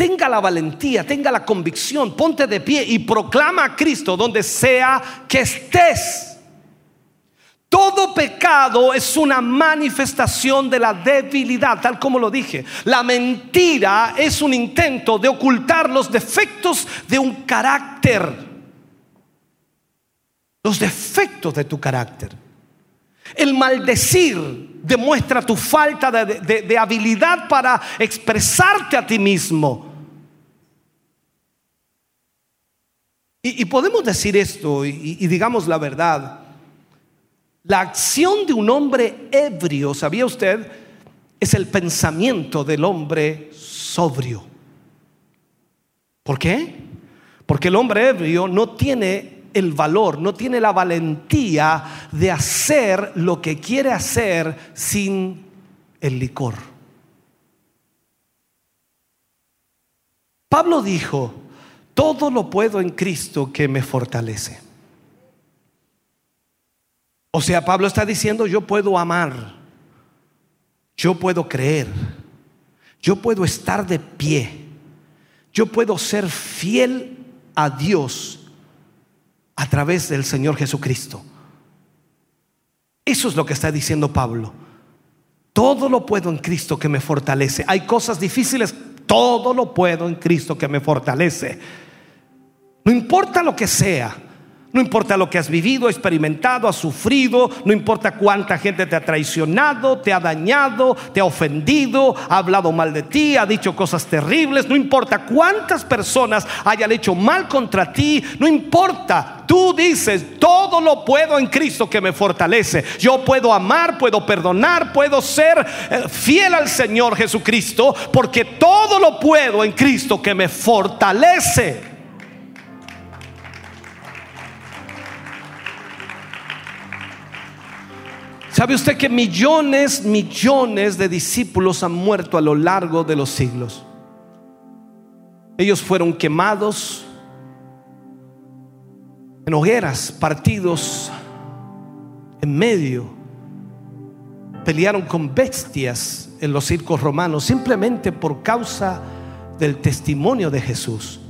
Tenga la valentía, tenga la convicción, ponte de pie y proclama a Cristo donde sea que estés. Todo pecado es una manifestación de la debilidad, tal como lo dije. La mentira es un intento de ocultar los defectos de un carácter los defectos de tu carácter. El maldecir demuestra tu falta de, habilidad para expresarte a ti mismo. Y, podemos decir esto y, digamos la verdad. La acción de un hombre ebrio, ¿sabía usted? Es el pensamiento del hombre sobrio. ¿Por qué? Porque el hombre ebrio no tiene el valor, no tiene la valentía de hacer lo que quiere hacer sin el licor. Pablo dijo, todo lo puedo en Cristo que me fortalece. O sea, Pablo está diciendo, yo puedo amar, yo puedo creer, yo puedo estar de pie, yo puedo ser fiel a Dios a través del Señor Jesucristo. Eso es lo que está diciendo Pablo. Todo lo puedo en Cristo que me fortalece. Hay cosas difíciles, todo lo puedo en Cristo que me fortalece. No importa lo que sea. No importa lo que has vivido, experimentado, has sufrido, no importa cuánta gente te ha traicionado, te ha dañado, te ha ofendido, ha hablado mal de ti, ha dicho cosas terribles, no importa cuántas personas hayan hecho mal contra ti, no importa, tú dices, todo lo puedo en Cristo que me fortalece. Yo puedo amar, puedo perdonar, puedo ser eh, fiel al Señor Jesucristo, porque todo lo puedo en Cristo que me fortalece. ¿Sabe usted que millones, millones de discípulos han muerto a lo largo de los siglos? Ellos fueron quemados en hogueras, partidos en medio. Pelearon con bestias en los circos romanos simplemente por causa del testimonio de Jesús.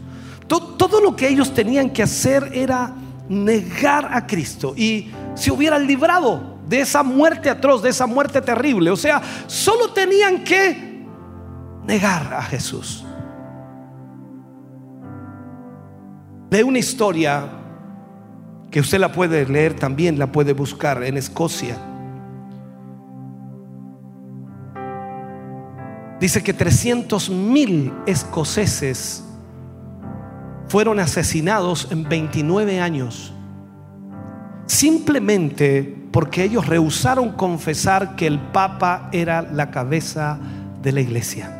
Todo, lo que ellos tenían que hacer era negar a Cristo y se hubieran librado de esa muerte atroz, de esa muerte terrible. O sea, solo tenían que negar a Jesús. De una historia que usted la puede leer también, la puede buscar en Escocia. Dice que 300 mil escoceses fueron asesinados en 29 años simplemente porque ellos rehusaron confesar que el Papa era la cabeza de la iglesia.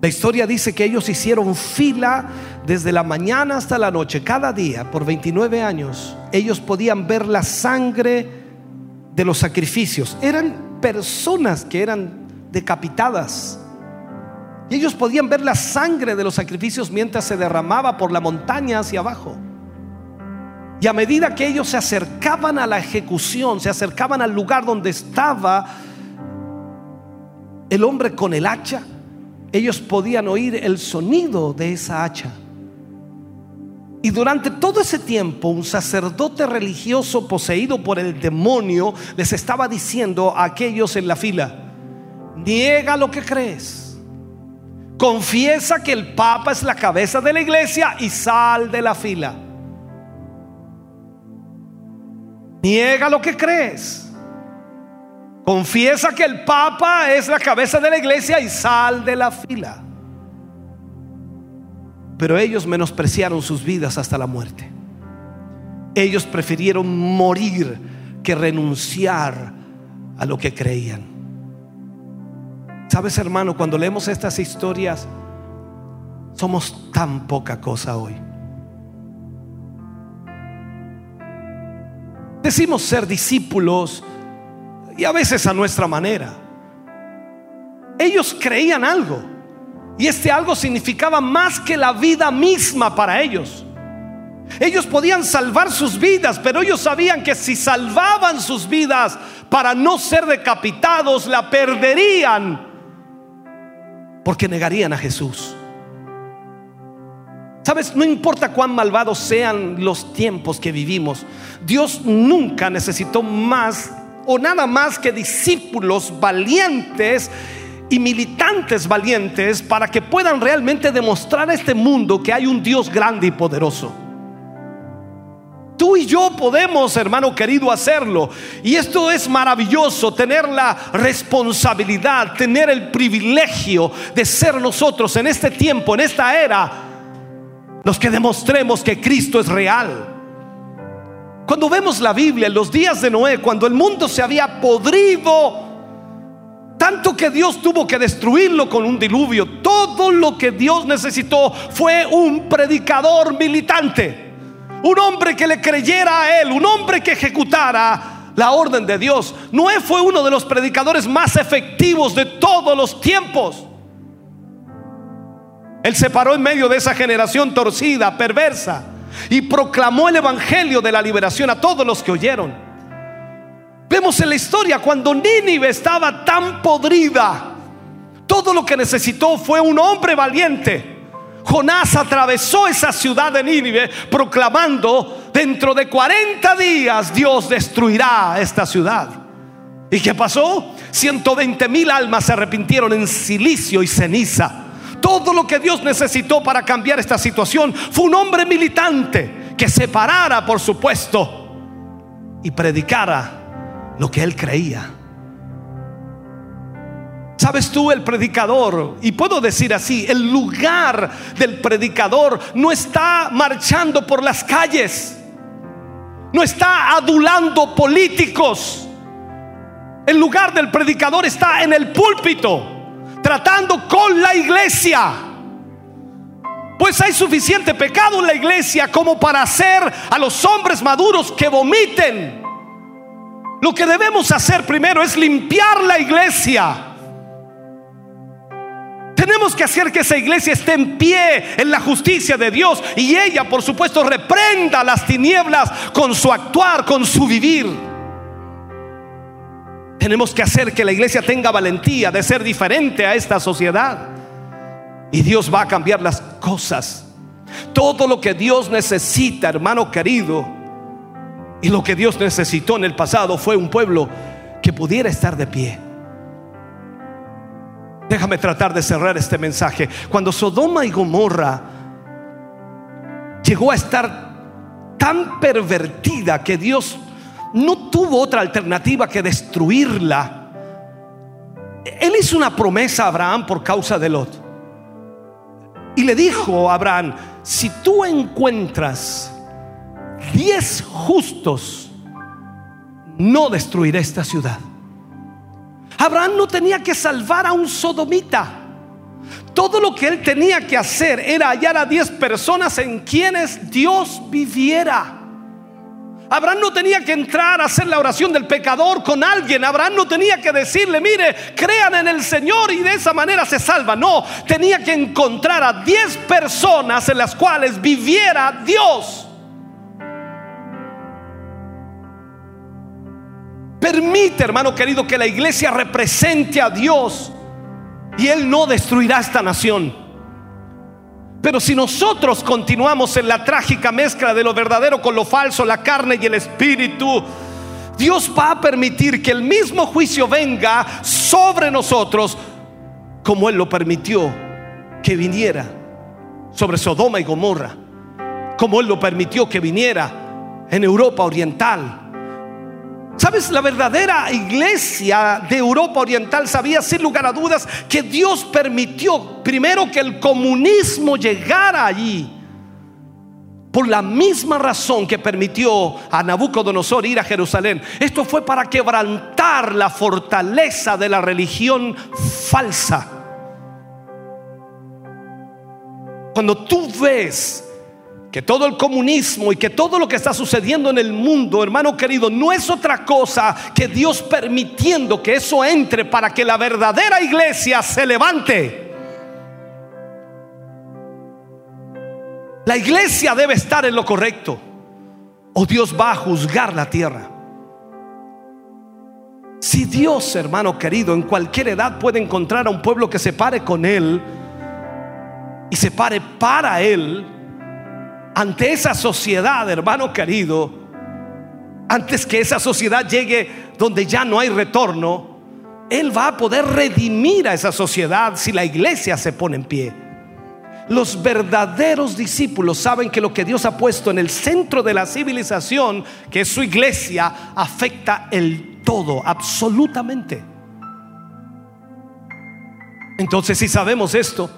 La historia dice que ellos hicieron fila desde la mañana hasta la noche, cada día, por 29 años. Ellos podían ver la sangre de los sacrificios. Eran personas que eran decapitadas. Y ellos podían ver la sangre de los sacrificios mientras se derramaba por la montaña hacia abajo. Y a medida que ellos se acercaban a la ejecución, se acercaban al lugar donde estaba el hombre con el hacha, ellos podían oír el sonido de esa hacha. Y durante todo ese tiempo un sacerdote religioso poseído por el demonio les estaba diciendo a aquellos en la fila, niega lo que crees, confiesa que el Papa es la cabeza de la iglesia y sal de la fila. Niega lo que crees. Confiesa que el Papa es la cabeza de la iglesia y sal de la fila. Pero ellos menospreciaron sus vidas hasta la muerte. Ellos prefirieron morir que renunciar a lo que creían. Sabes, hermano, cuando leemos estas historias, somos tan poca cosa hoy. Decimos ser discípulos y a veces a nuestra manera. Ellos creían algo y este algo significaba más que la vida misma para ellos. Ellos podían salvar sus vidas, pero ellos sabían que si salvaban sus vidas para no ser decapitados, la perderían porque negarían a Jesús. Sabes, no importa cuán malvados sean los tiempos que vivimos, Dios nunca necesitó más o nada más que discípulos valientes y militantes valientes para que puedan realmente demostrar a este mundo que hay un Dios grande y poderoso. Tú y yo podemos, hermano querido, hacerlo. Y esto es maravilloso, tener la responsabilidad, tener el privilegio de ser nosotros en este tiempo, en esta era, los que demostremos que Cristo es real. Cuando vemos la Biblia en los días de Noé, cuando el mundo se había podrido, tanto que Dios tuvo que destruirlo con un diluvio, todo lo que Dios necesitó fue un predicador militante, un hombre que le creyera a él, un hombre que ejecutara la orden de Dios. Noé fue uno de los predicadores más efectivos de todos los tiempos. Él se paró en medio de esa generación torcida, perversa, y proclamó el evangelio de la liberación a todos los que oyeron. Vemos en la historia cuando Nínive estaba tan podrida, todo lo que necesitó fue un hombre valiente. Jonás atravesó esa ciudad de Nínive proclamando, dentro de 40 días Dios destruirá esta ciudad. ¿Y qué pasó? 120 mil almas se arrepintieron en silicio y ceniza. Todo lo que Dios necesitó para cambiar esta situación fue un hombre militante que se parara, por supuesto, y predicara lo que él creía. ¿Sabes tú el predicador? Y puedo decir así, el lugar del predicador no está marchando por las calles, no está adulando políticos. El lugar del predicador está en el púlpito tratando con la iglesia. Pues hay suficiente pecado en la iglesia como para hacer a los hombres maduros que vomiten. Lo que debemos hacer primero es limpiar la iglesia. Tenemos que hacer que esa iglesia esté en pie en la justicia de Dios y ella, por supuesto, reprenda las tinieblas con su actuar, con su vivir. Tenemos que hacer que la iglesia tenga valentía de ser diferente a esta sociedad. Y Dios va a cambiar las cosas. Todo lo que Dios necesita, hermano querido, y lo que Dios necesitó en el pasado fue un pueblo que pudiera estar de pie. Déjame tratar de cerrar este mensaje. Cuando Sodoma y Gomorra llegó a estar tan pervertida que Dios no tuvo otra alternativa que destruirla. Él hizo una promesa a Abraham por causa de Lot. Y le dijo a Abraham, si tú encuentras diez justos, no destruiré esta ciudad. Abraham no tenía que salvar a un sodomita. Todo lo que él tenía que hacer era hallar a diez personas en quienes Dios viviera. Abraham no tenía que entrar a hacer la oración del pecador con alguien. Abraham no tenía que decirle, mire, crean en el Señor y de esa manera se salva. No, tenía que encontrar a 10 personas en las cuales viviera Dios. Permite, hermano querido, que la iglesia represente a Dios y Él no destruirá esta nación. Pero si nosotros continuamos en la trágica mezcla de lo verdadero con lo falso, la carne y el espíritu, Dios va a permitir que el mismo juicio venga sobre nosotros como Él lo permitió que viniera sobre Sodoma y Gomorra, como Él lo permitió que viniera en Europa Oriental. ¿Sabes? La verdadera iglesia de Europa Oriental sabía sin lugar a dudas que Dios permitió primero que el comunismo llegara allí. Por la misma razón que permitió a Nabucodonosor ir a Jerusalén. Esto fue para quebrantar la fortaleza de la religión falsa. Cuando tú ves que todo el comunismo y que todo lo que está sucediendo en el mundo, hermano querido, no es otra cosa que Dios permitiendo que eso entre para que la verdadera iglesia se levante. La iglesia debe estar en lo correcto o Dios va a juzgar la tierra. Si Dios, hermano querido, en cualquier edad puede encontrar a un pueblo que se pare con Él y se pare para Él, ante esa sociedad, hermano querido, antes que esa sociedad llegue donde ya no hay retorno, Él va a poder redimir a esa sociedad si la iglesia se pone en pie. Los verdaderos discípulos saben que lo que Dios ha puesto en el centro de la civilización, que es su iglesia, afecta el todo, absolutamente. Entonces, si sabemos esto,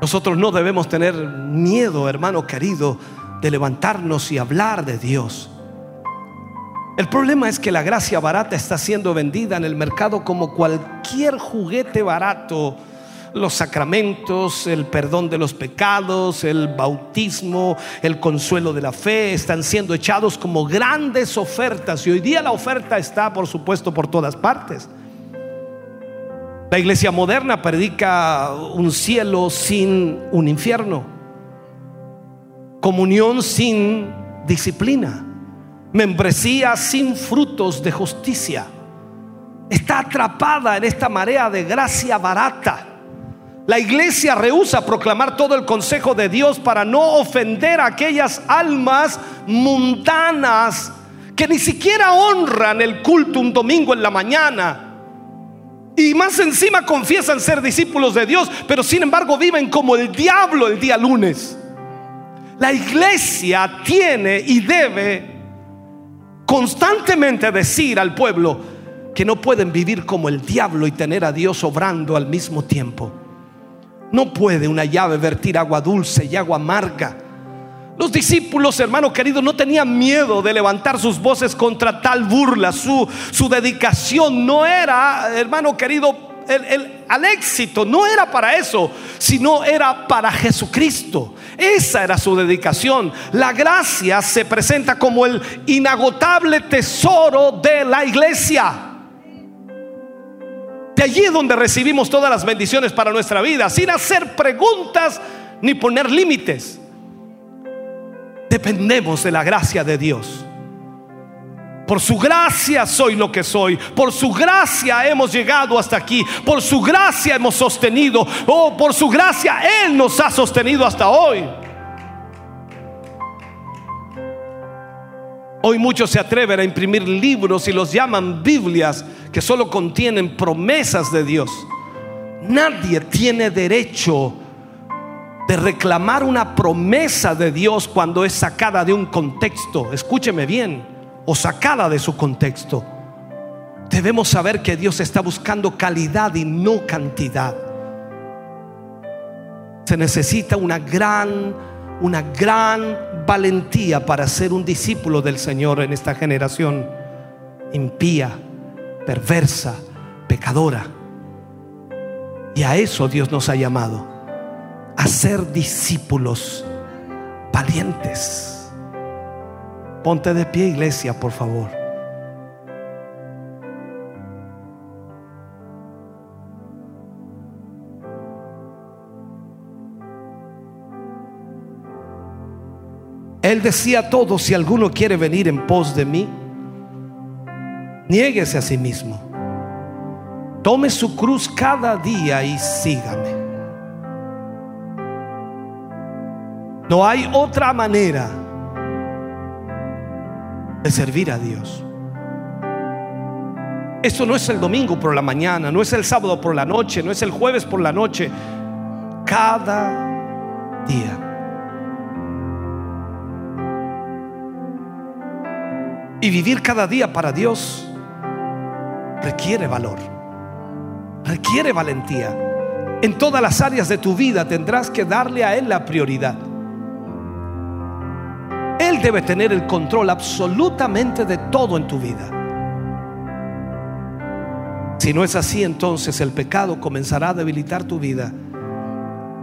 nosotros no debemos tener miedo, hermano querido, de levantarnos y hablar de Dios. El problema es que la gracia barata está siendo vendida en el mercado como cualquier juguete barato. Los sacramentos, el perdón de los pecados, el bautismo, el consuelo de la fe están siendo echados como grandes ofertas. Y hoy día la oferta está, por supuesto, por todas partes. La iglesia moderna predica un cielo sin un infierno, comunión sin disciplina, membresía sin frutos de justicia. Está atrapada en esta marea de gracia barata. La iglesia rehúsa proclamar todo el consejo de Dios para no ofender a aquellas almas mundanas que ni siquiera honran el culto un domingo en la mañana y más encima confiesan ser discípulos de Dios, pero sin embargo viven como el diablo el día lunes. La iglesia tiene y debe constantemente decir al pueblo que no pueden vivir como el diablo y tener a Dios obrando al mismo tiempo. No puede una llave vertir agua dulce y agua amarga los discípulos, hermano querido, no tenían miedo de levantar sus voces contra tal burla. Su, dedicación no era, hermano querido, al éxito, no era para eso, sino era para Jesucristo. Esa era su dedicación. La gracia se presenta como el inagotable tesoro de la iglesia. De allí es donde recibimos todas las bendiciones para nuestra vida, sin hacer preguntas ni poner límites dependemos de la gracia de Dios. Por su gracia soy lo que soy. Por su gracia hemos llegado hasta aquí. Por su gracia hemos sostenido. Oh, por su gracia Él nos ha sostenido hasta hoy. Hoy muchos se atreven a imprimir libros y los llaman Biblias que solo contienen promesas de Dios. Nadie tiene derecho de reclamar una promesa de Dios cuando es sacada de un contexto, escúcheme bien, o sacada de su contexto. Debemos saber que Dios está buscando calidad y no cantidad. Se necesita una gran, una gran valentía para ser un discípulo del Señor en esta generación impía, perversa, pecadora. Y a eso Dios nos ha llamado a ser discípulos valientes. Ponte de pie, iglesia, por favor. Él decía a todos, si alguno quiere venir en pos de mí, niéguese a sí mismo. Tome su cruz cada día y sígame. No hay otra manera de servir a Dios. Esto no es el domingo por la mañana, no es el sábado por la noche, no es el jueves por la noche. Cada día. Y vivir cada día para Dios requiere valor, requiere valentía. En todas las áreas de tu vida tendrás que darle a Él la prioridad. Él debe tener el control absolutamente de todo en tu vida. Si no es así, entonces el pecado comenzará a debilitar tu vida.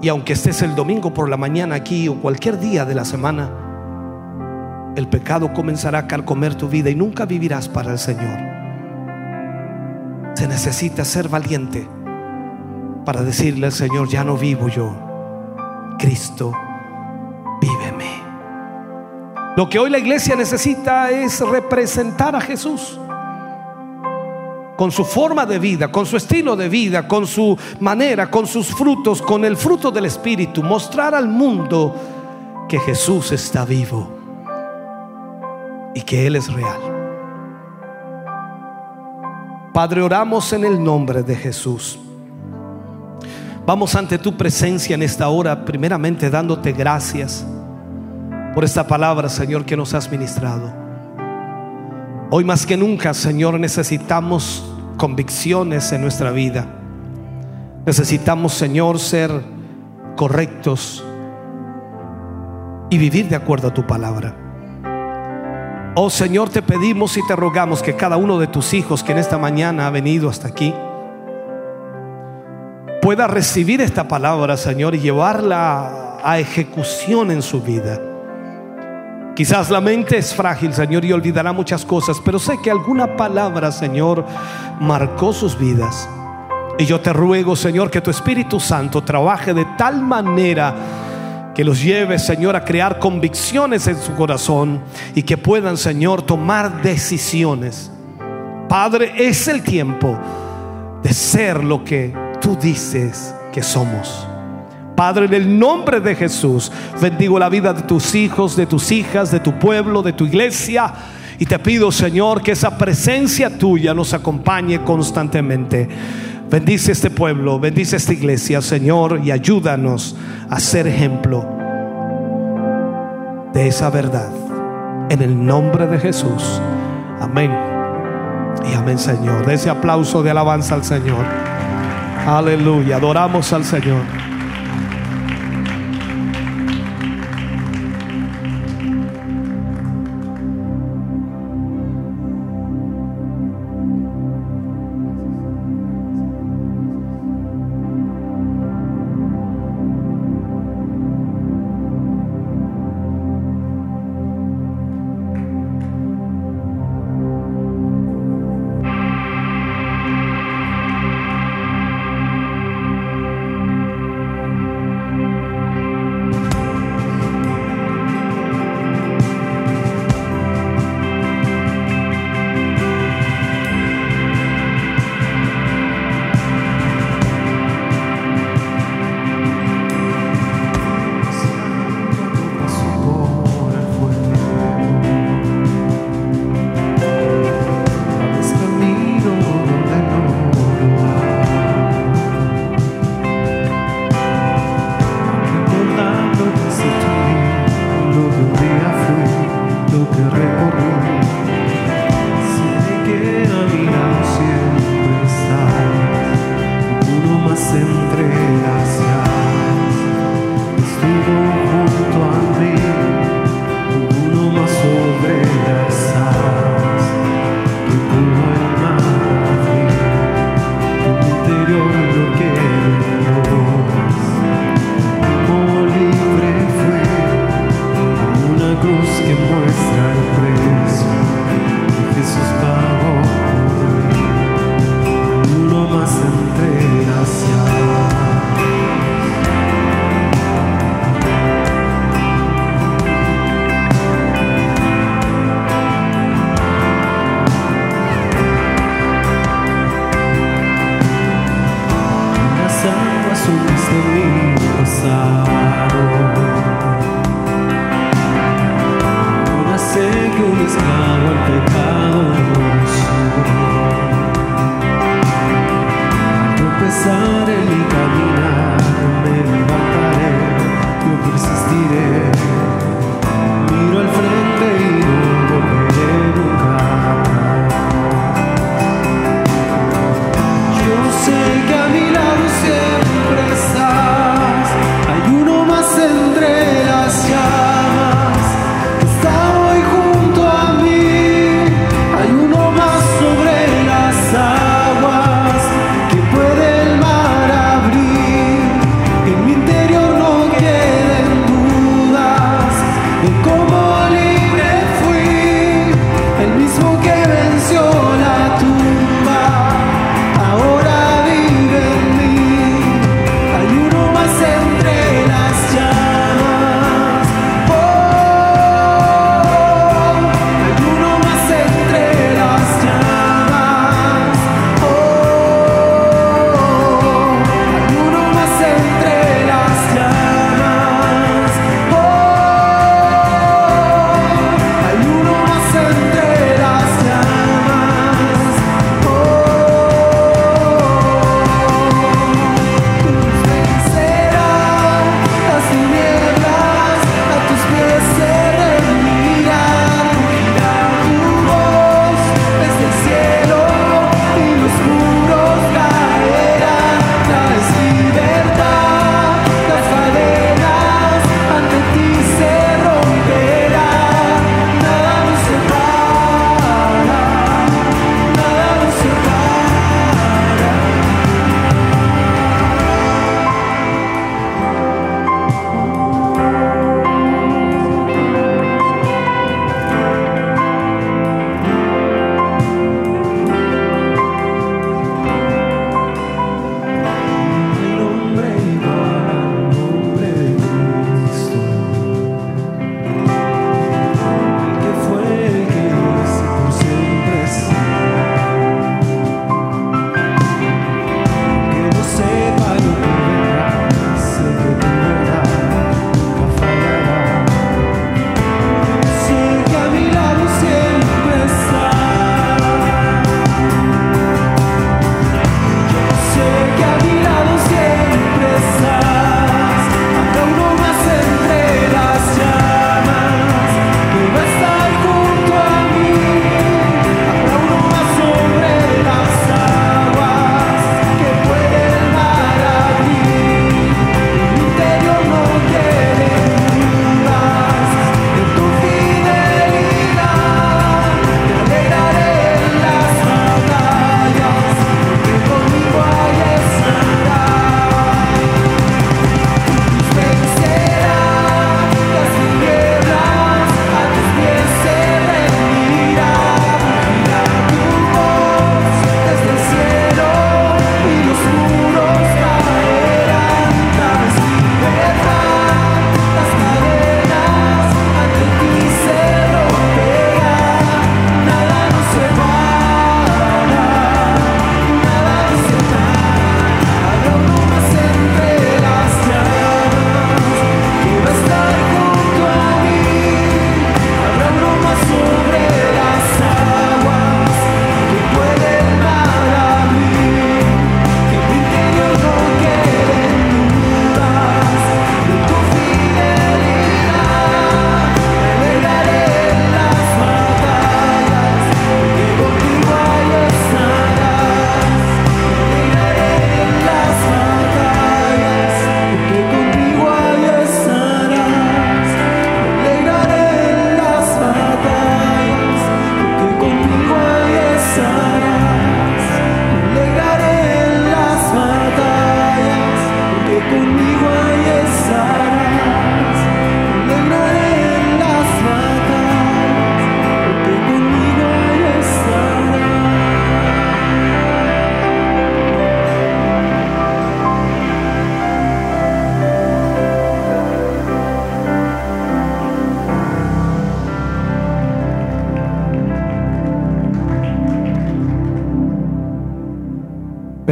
Y aunque estés el domingo por la mañana aquí o cualquier día de la semana, el pecado comenzará a carcomer tu vida y nunca vivirás para el Señor. Se necesita ser valiente para decirle al Señor, ya no vivo yo, Cristo. Lo que hoy la iglesia necesita es representar a Jesús con su forma de vida, con su estilo de vida, con su manera, con sus frutos, con el fruto del Espíritu, mostrar al mundo que Jesús está vivo y que Él es real. Padre, oramos en el nombre de Jesús. Vamos ante tu presencia en esta hora, primeramente dándote gracias por esta palabra, Señor, que nos has ministrado. Hoy más que nunca, Señor, necesitamos convicciones en nuestra vida. Necesitamos, Señor, ser correctos y vivir de acuerdo a tu palabra. Oh Señor, te pedimos y te rogamos que cada uno de tus hijos que en esta mañana ha venido hasta aquí pueda recibir esta palabra, Señor, y llevarla a ejecución en su vida. Quizás la mente es frágil, Señor, y olvidará muchas cosas, pero sé que alguna palabra, Señor, marcó sus vidas. Y yo te ruego, Señor, que tu Espíritu Santo trabaje de tal manera que los lleve, Señor, a crear convicciones en su corazón y que puedan, Señor, tomar decisiones. Padre, es el tiempo de ser lo que tú dices que somos. Padre, en el nombre de Jesús, bendigo la vida de tus hijos, de tus hijas, de tu pueblo, de tu iglesia. Y te pido, Señor, que esa presencia tuya nos acompañe constantemente. Bendice este pueblo, bendice esta iglesia, Señor, y ayúdanos a ser ejemplo de esa verdad. En el nombre de Jesús. Amén. Y amén, Señor. De ese aplauso de alabanza al Señor. Aleluya. Adoramos al Señor.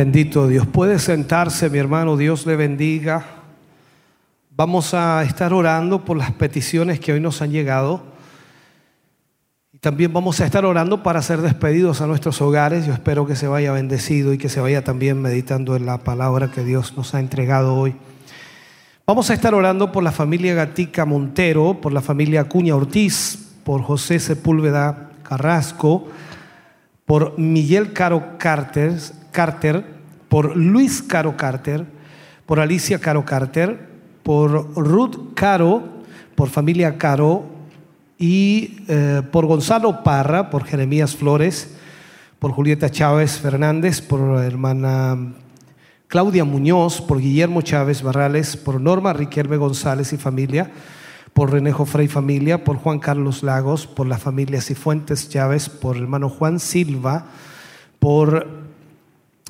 Bendito Dios. Puede sentarse, mi hermano. Dios le bendiga. Vamos a estar orando por las peticiones que hoy nos han llegado. Y También vamos a estar orando para ser despedidos a nuestros hogares. Yo espero que se vaya bendecido y que se vaya también meditando en la palabra que Dios nos ha entregado hoy. Vamos a estar orando por la familia Gatica Montero, por la familia Acuña Ortiz, por José Sepúlveda Carrasco, por Miguel Caro Carter, por Luis Caro Carter, por Alicia Caro Carter, por Ruth Caro, por familia Caro, y eh, por Gonzalo Parra, por Jeremías Flores, por Julieta Chávez Fernández, por hermana Claudia Muñoz, por Guillermo Chávez Barrales, por Norma Riquelme González y familia, por Renejo Frey familia, por Juan Carlos Lagos, por la familia Cifuentes Chávez, por hermano Juan Silva, por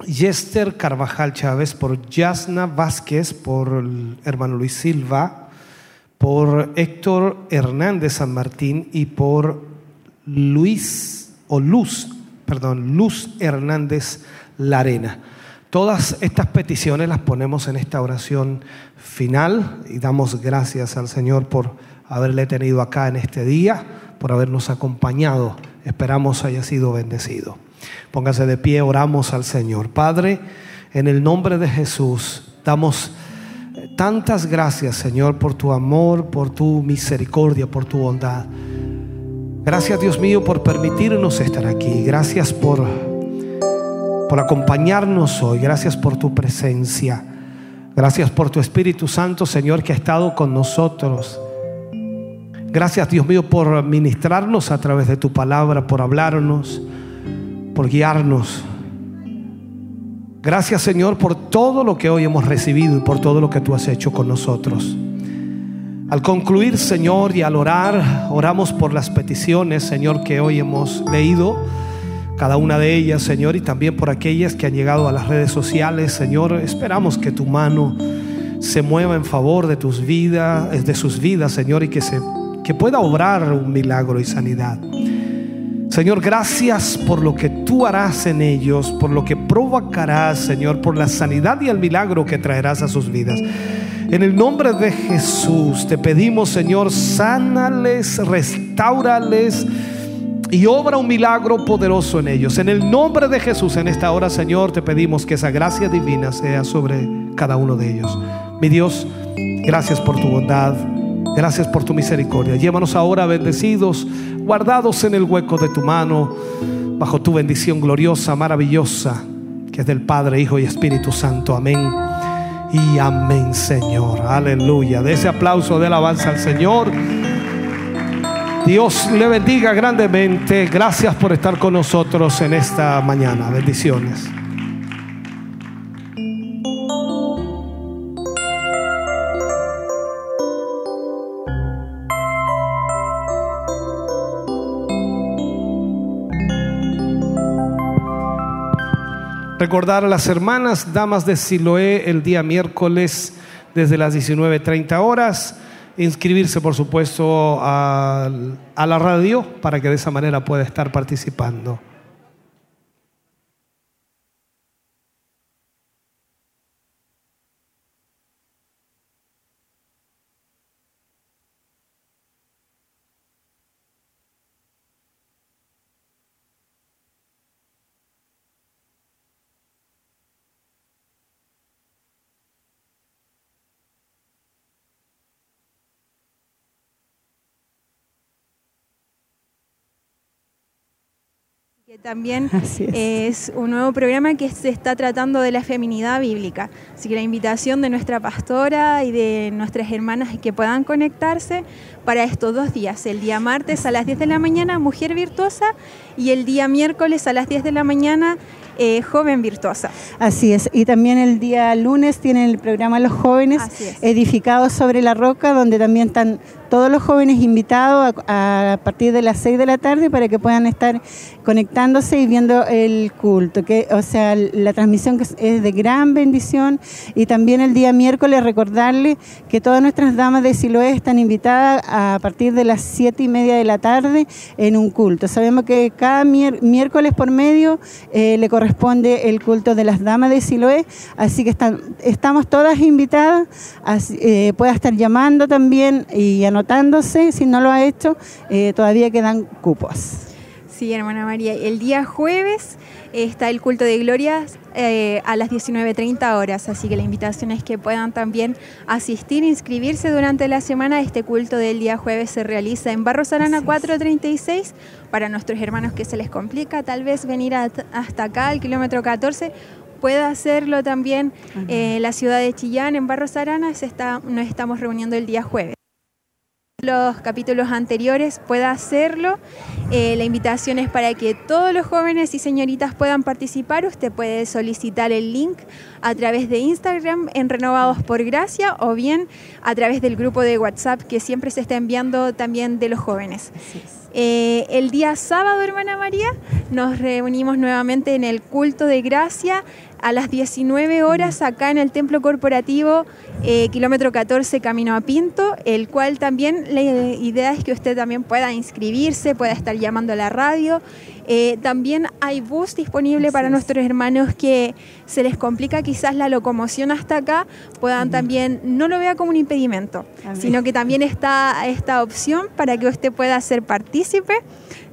Yester Carvajal Chávez, por Yasna Vázquez, por el hermano Luis Silva, por Héctor Hernández San Martín y por Luis o Luz, perdón, Luz Hernández Larena. Todas estas peticiones las ponemos en esta oración final y damos gracias al Señor por haberle tenido acá en este día, por habernos acompañado. Esperamos haya sido bendecido. Póngase de pie, oramos al Señor. Padre, en el nombre de Jesús, damos Tantas gracias, Señor, por tu amor, por tu misericordia, por tu bondad. Gracias, Dios mío, por permitirnos estar aquí. Gracias por, por acompañarnos hoy. Gracias por tu presencia. Gracias por tu Espíritu Santo, Señor, que ha estado con nosotros. Gracias, Dios mío, por ministrarnos a través de tu palabra, por hablarnos, por guiarnos. Gracias Señor por todo lo que hoy hemos recibido y por todo lo que tú has hecho con nosotros. Al concluir Señor y al orar, oramos por las peticiones Señor que hoy hemos leído, cada una de ellas Señor y también por aquellas que han llegado a las redes sociales Señor. Esperamos que tu mano se mueva en favor de tus vidas, de sus vidas Señor y que, se, que pueda obrar un milagro y sanidad. Señor, gracias por lo que tú harás en ellos, por lo que provocarás, Señor, por la sanidad y el milagro que traerás a sus vidas. En el nombre de Jesús te pedimos, Señor, sánales, restaurales y obra un milagro poderoso en ellos. En el nombre de Jesús, en esta hora, Señor, te pedimos que esa gracia divina sea sobre cada uno de ellos. Mi Dios, gracias por tu bondad. Gracias por tu misericordia. Llévanos ahora bendecidos, guardados en el hueco de tu mano, bajo tu bendición gloriosa, maravillosa, que es del Padre, Hijo y Espíritu Santo. Amén. Y amén, Señor. Aleluya. De ese aplauso de alabanza al Señor. Dios le bendiga grandemente. Gracias por estar con nosotros en esta mañana. Bendiciones. Recordar a las hermanas damas de Siloé el día miércoles desde las 19.30 horas. Inscribirse, por supuesto, a, a la radio para que de esa manera pueda estar participando. También es. es. un nuevo programa que se está tratando de la feminidad bíblica. Así que la invitación de nuestra pastora y de nuestras hermanas que puedan conectarse para estos dos días. El día martes a las 10 de la mañana, Mujer Virtuosa, y el día miércoles a las 10 de la mañana, eh, Joven Virtuosa. Así es. Y también el día lunes tienen el programa Los Jóvenes edificados sobre la roca, donde también están todos los jóvenes invitados a, partir de las 6 de la tarde para que puedan estar conectándose y viendo el culto. Que, o sea, la transmisión es- de gran bendición. Y también el día miércoles recordarle que todas nuestras damas de Siloé están invitadas a partir de las 7 y media de la tarde en un culto. Sabemos que cada miércoles por medio eh, le corresponde el culto de las damas de Siloé, así que están, estamos todas invitadas, eh, pueda estar llamando también y anotando anotándose, si no lo ha hecho, eh, todavía quedan cupos. Sí, hermana María. El día jueves está el culto de glorias eh, a las 19.30 horas, así que la invitación es que puedan también asistir, inscribirse durante la semana. Este culto del día jueves se realiza en Barros Arana 436. Para nuestros hermanos que se les complica tal vez venir hasta acá, al kilómetro 14, pueda hacerlo también en eh, la ciudad de Chillán, en Barros Arana. Se está, nos estamos reuniendo el día jueves los capítulos anteriores pueda hacerlo. Eh, la invitación es para que todos los jóvenes y señoritas puedan participar. Usted puede solicitar el link a través de Instagram en Renovados por Gracia o bien a través del grupo de WhatsApp que siempre se está enviando también de los jóvenes. Eh, el día sábado, hermana María, nos reunimos nuevamente en el culto de gracia a las 19 horas acá en el Templo Corporativo, eh, kilómetro 14, Camino a Pinto, el cual también la idea es que usted también pueda inscribirse, pueda estar llamando a la radio. Eh, también hay bus disponible para nuestros hermanos que se les complica quizás la locomoción hasta acá, puedan también, no lo vea como un impedimento, sino que también está esta opción para que usted pueda ser partícipe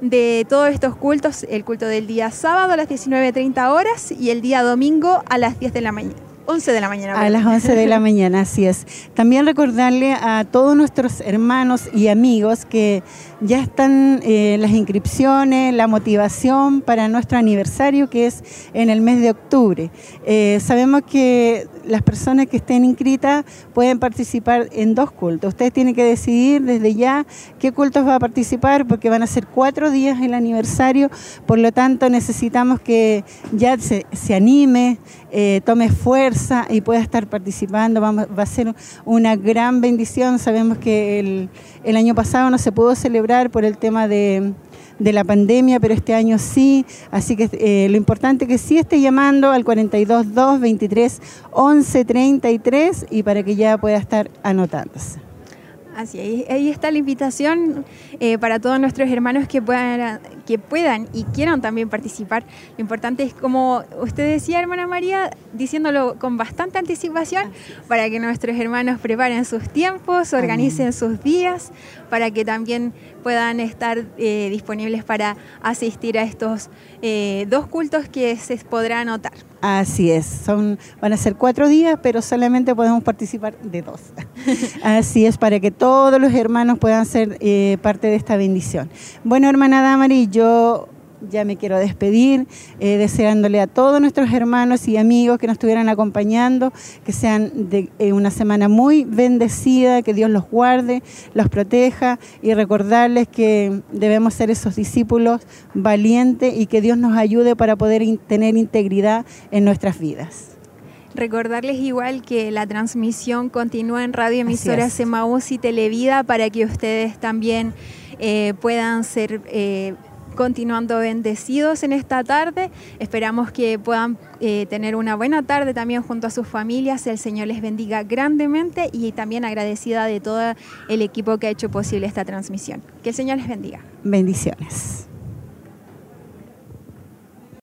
de todos estos cultos, el culto del día sábado a las 19.30 horas y el día domingo a las 10 de la mañana. 11 de la mañana. A las 11 de la mañana, así es. También recordarle a todos nuestros hermanos y amigos que ya están eh, las inscripciones, la motivación para nuestro aniversario que es en el mes de octubre. Eh, sabemos que las personas que estén inscritas pueden participar en dos cultos. Ustedes tienen que decidir desde ya qué cultos va a participar porque van a ser cuatro días el aniversario, por lo tanto necesitamos que ya se, anime, eh, tome fuerza y pueda estar participando. Vamos, va a ser una gran bendición. Sabemos que el, el año pasado no se pudo celebrar por el tema de de la pandemia, pero este año sí. Así que eh, lo importante es que sí esté llamando al 422 23 11 33 y para que ya pueda estar anotándose. Así, ahí, ahí está la invitación eh, para todos nuestros hermanos que puedan, que puedan y quieran también participar. Lo importante es, como usted decía, hermana María, diciéndolo con bastante anticipación, para que nuestros hermanos preparen sus tiempos, organicen sus días, para que también puedan estar eh, disponibles para asistir a estos eh, dos cultos que se podrá anotar. Así es, son, van a ser cuatro días, pero solamente podemos participar de dos. Así es, para que todos los hermanos puedan ser eh, parte de esta bendición. Bueno, hermana Damari, yo ya me quiero despedir, eh, deseándole a todos nuestros hermanos y amigos que nos estuvieran acompañando, que sean de eh, una semana muy bendecida, que Dios los guarde, los proteja y recordarles que debemos ser esos discípulos valientes y que Dios nos ayude para poder tener integridad en nuestras vidas. Recordarles igual que la transmisión continúa en Radio Emisora Semaús y Televida para que ustedes también eh, puedan ser continuando bendecidos en esta tarde. Esperamos que puedan eh, tener una buena tarde también junto a sus familias. El Señor les bendiga grandemente y también agradecida de todo el equipo que ha hecho posible esta transmisión. Que el Señor les bendiga. Bendiciones.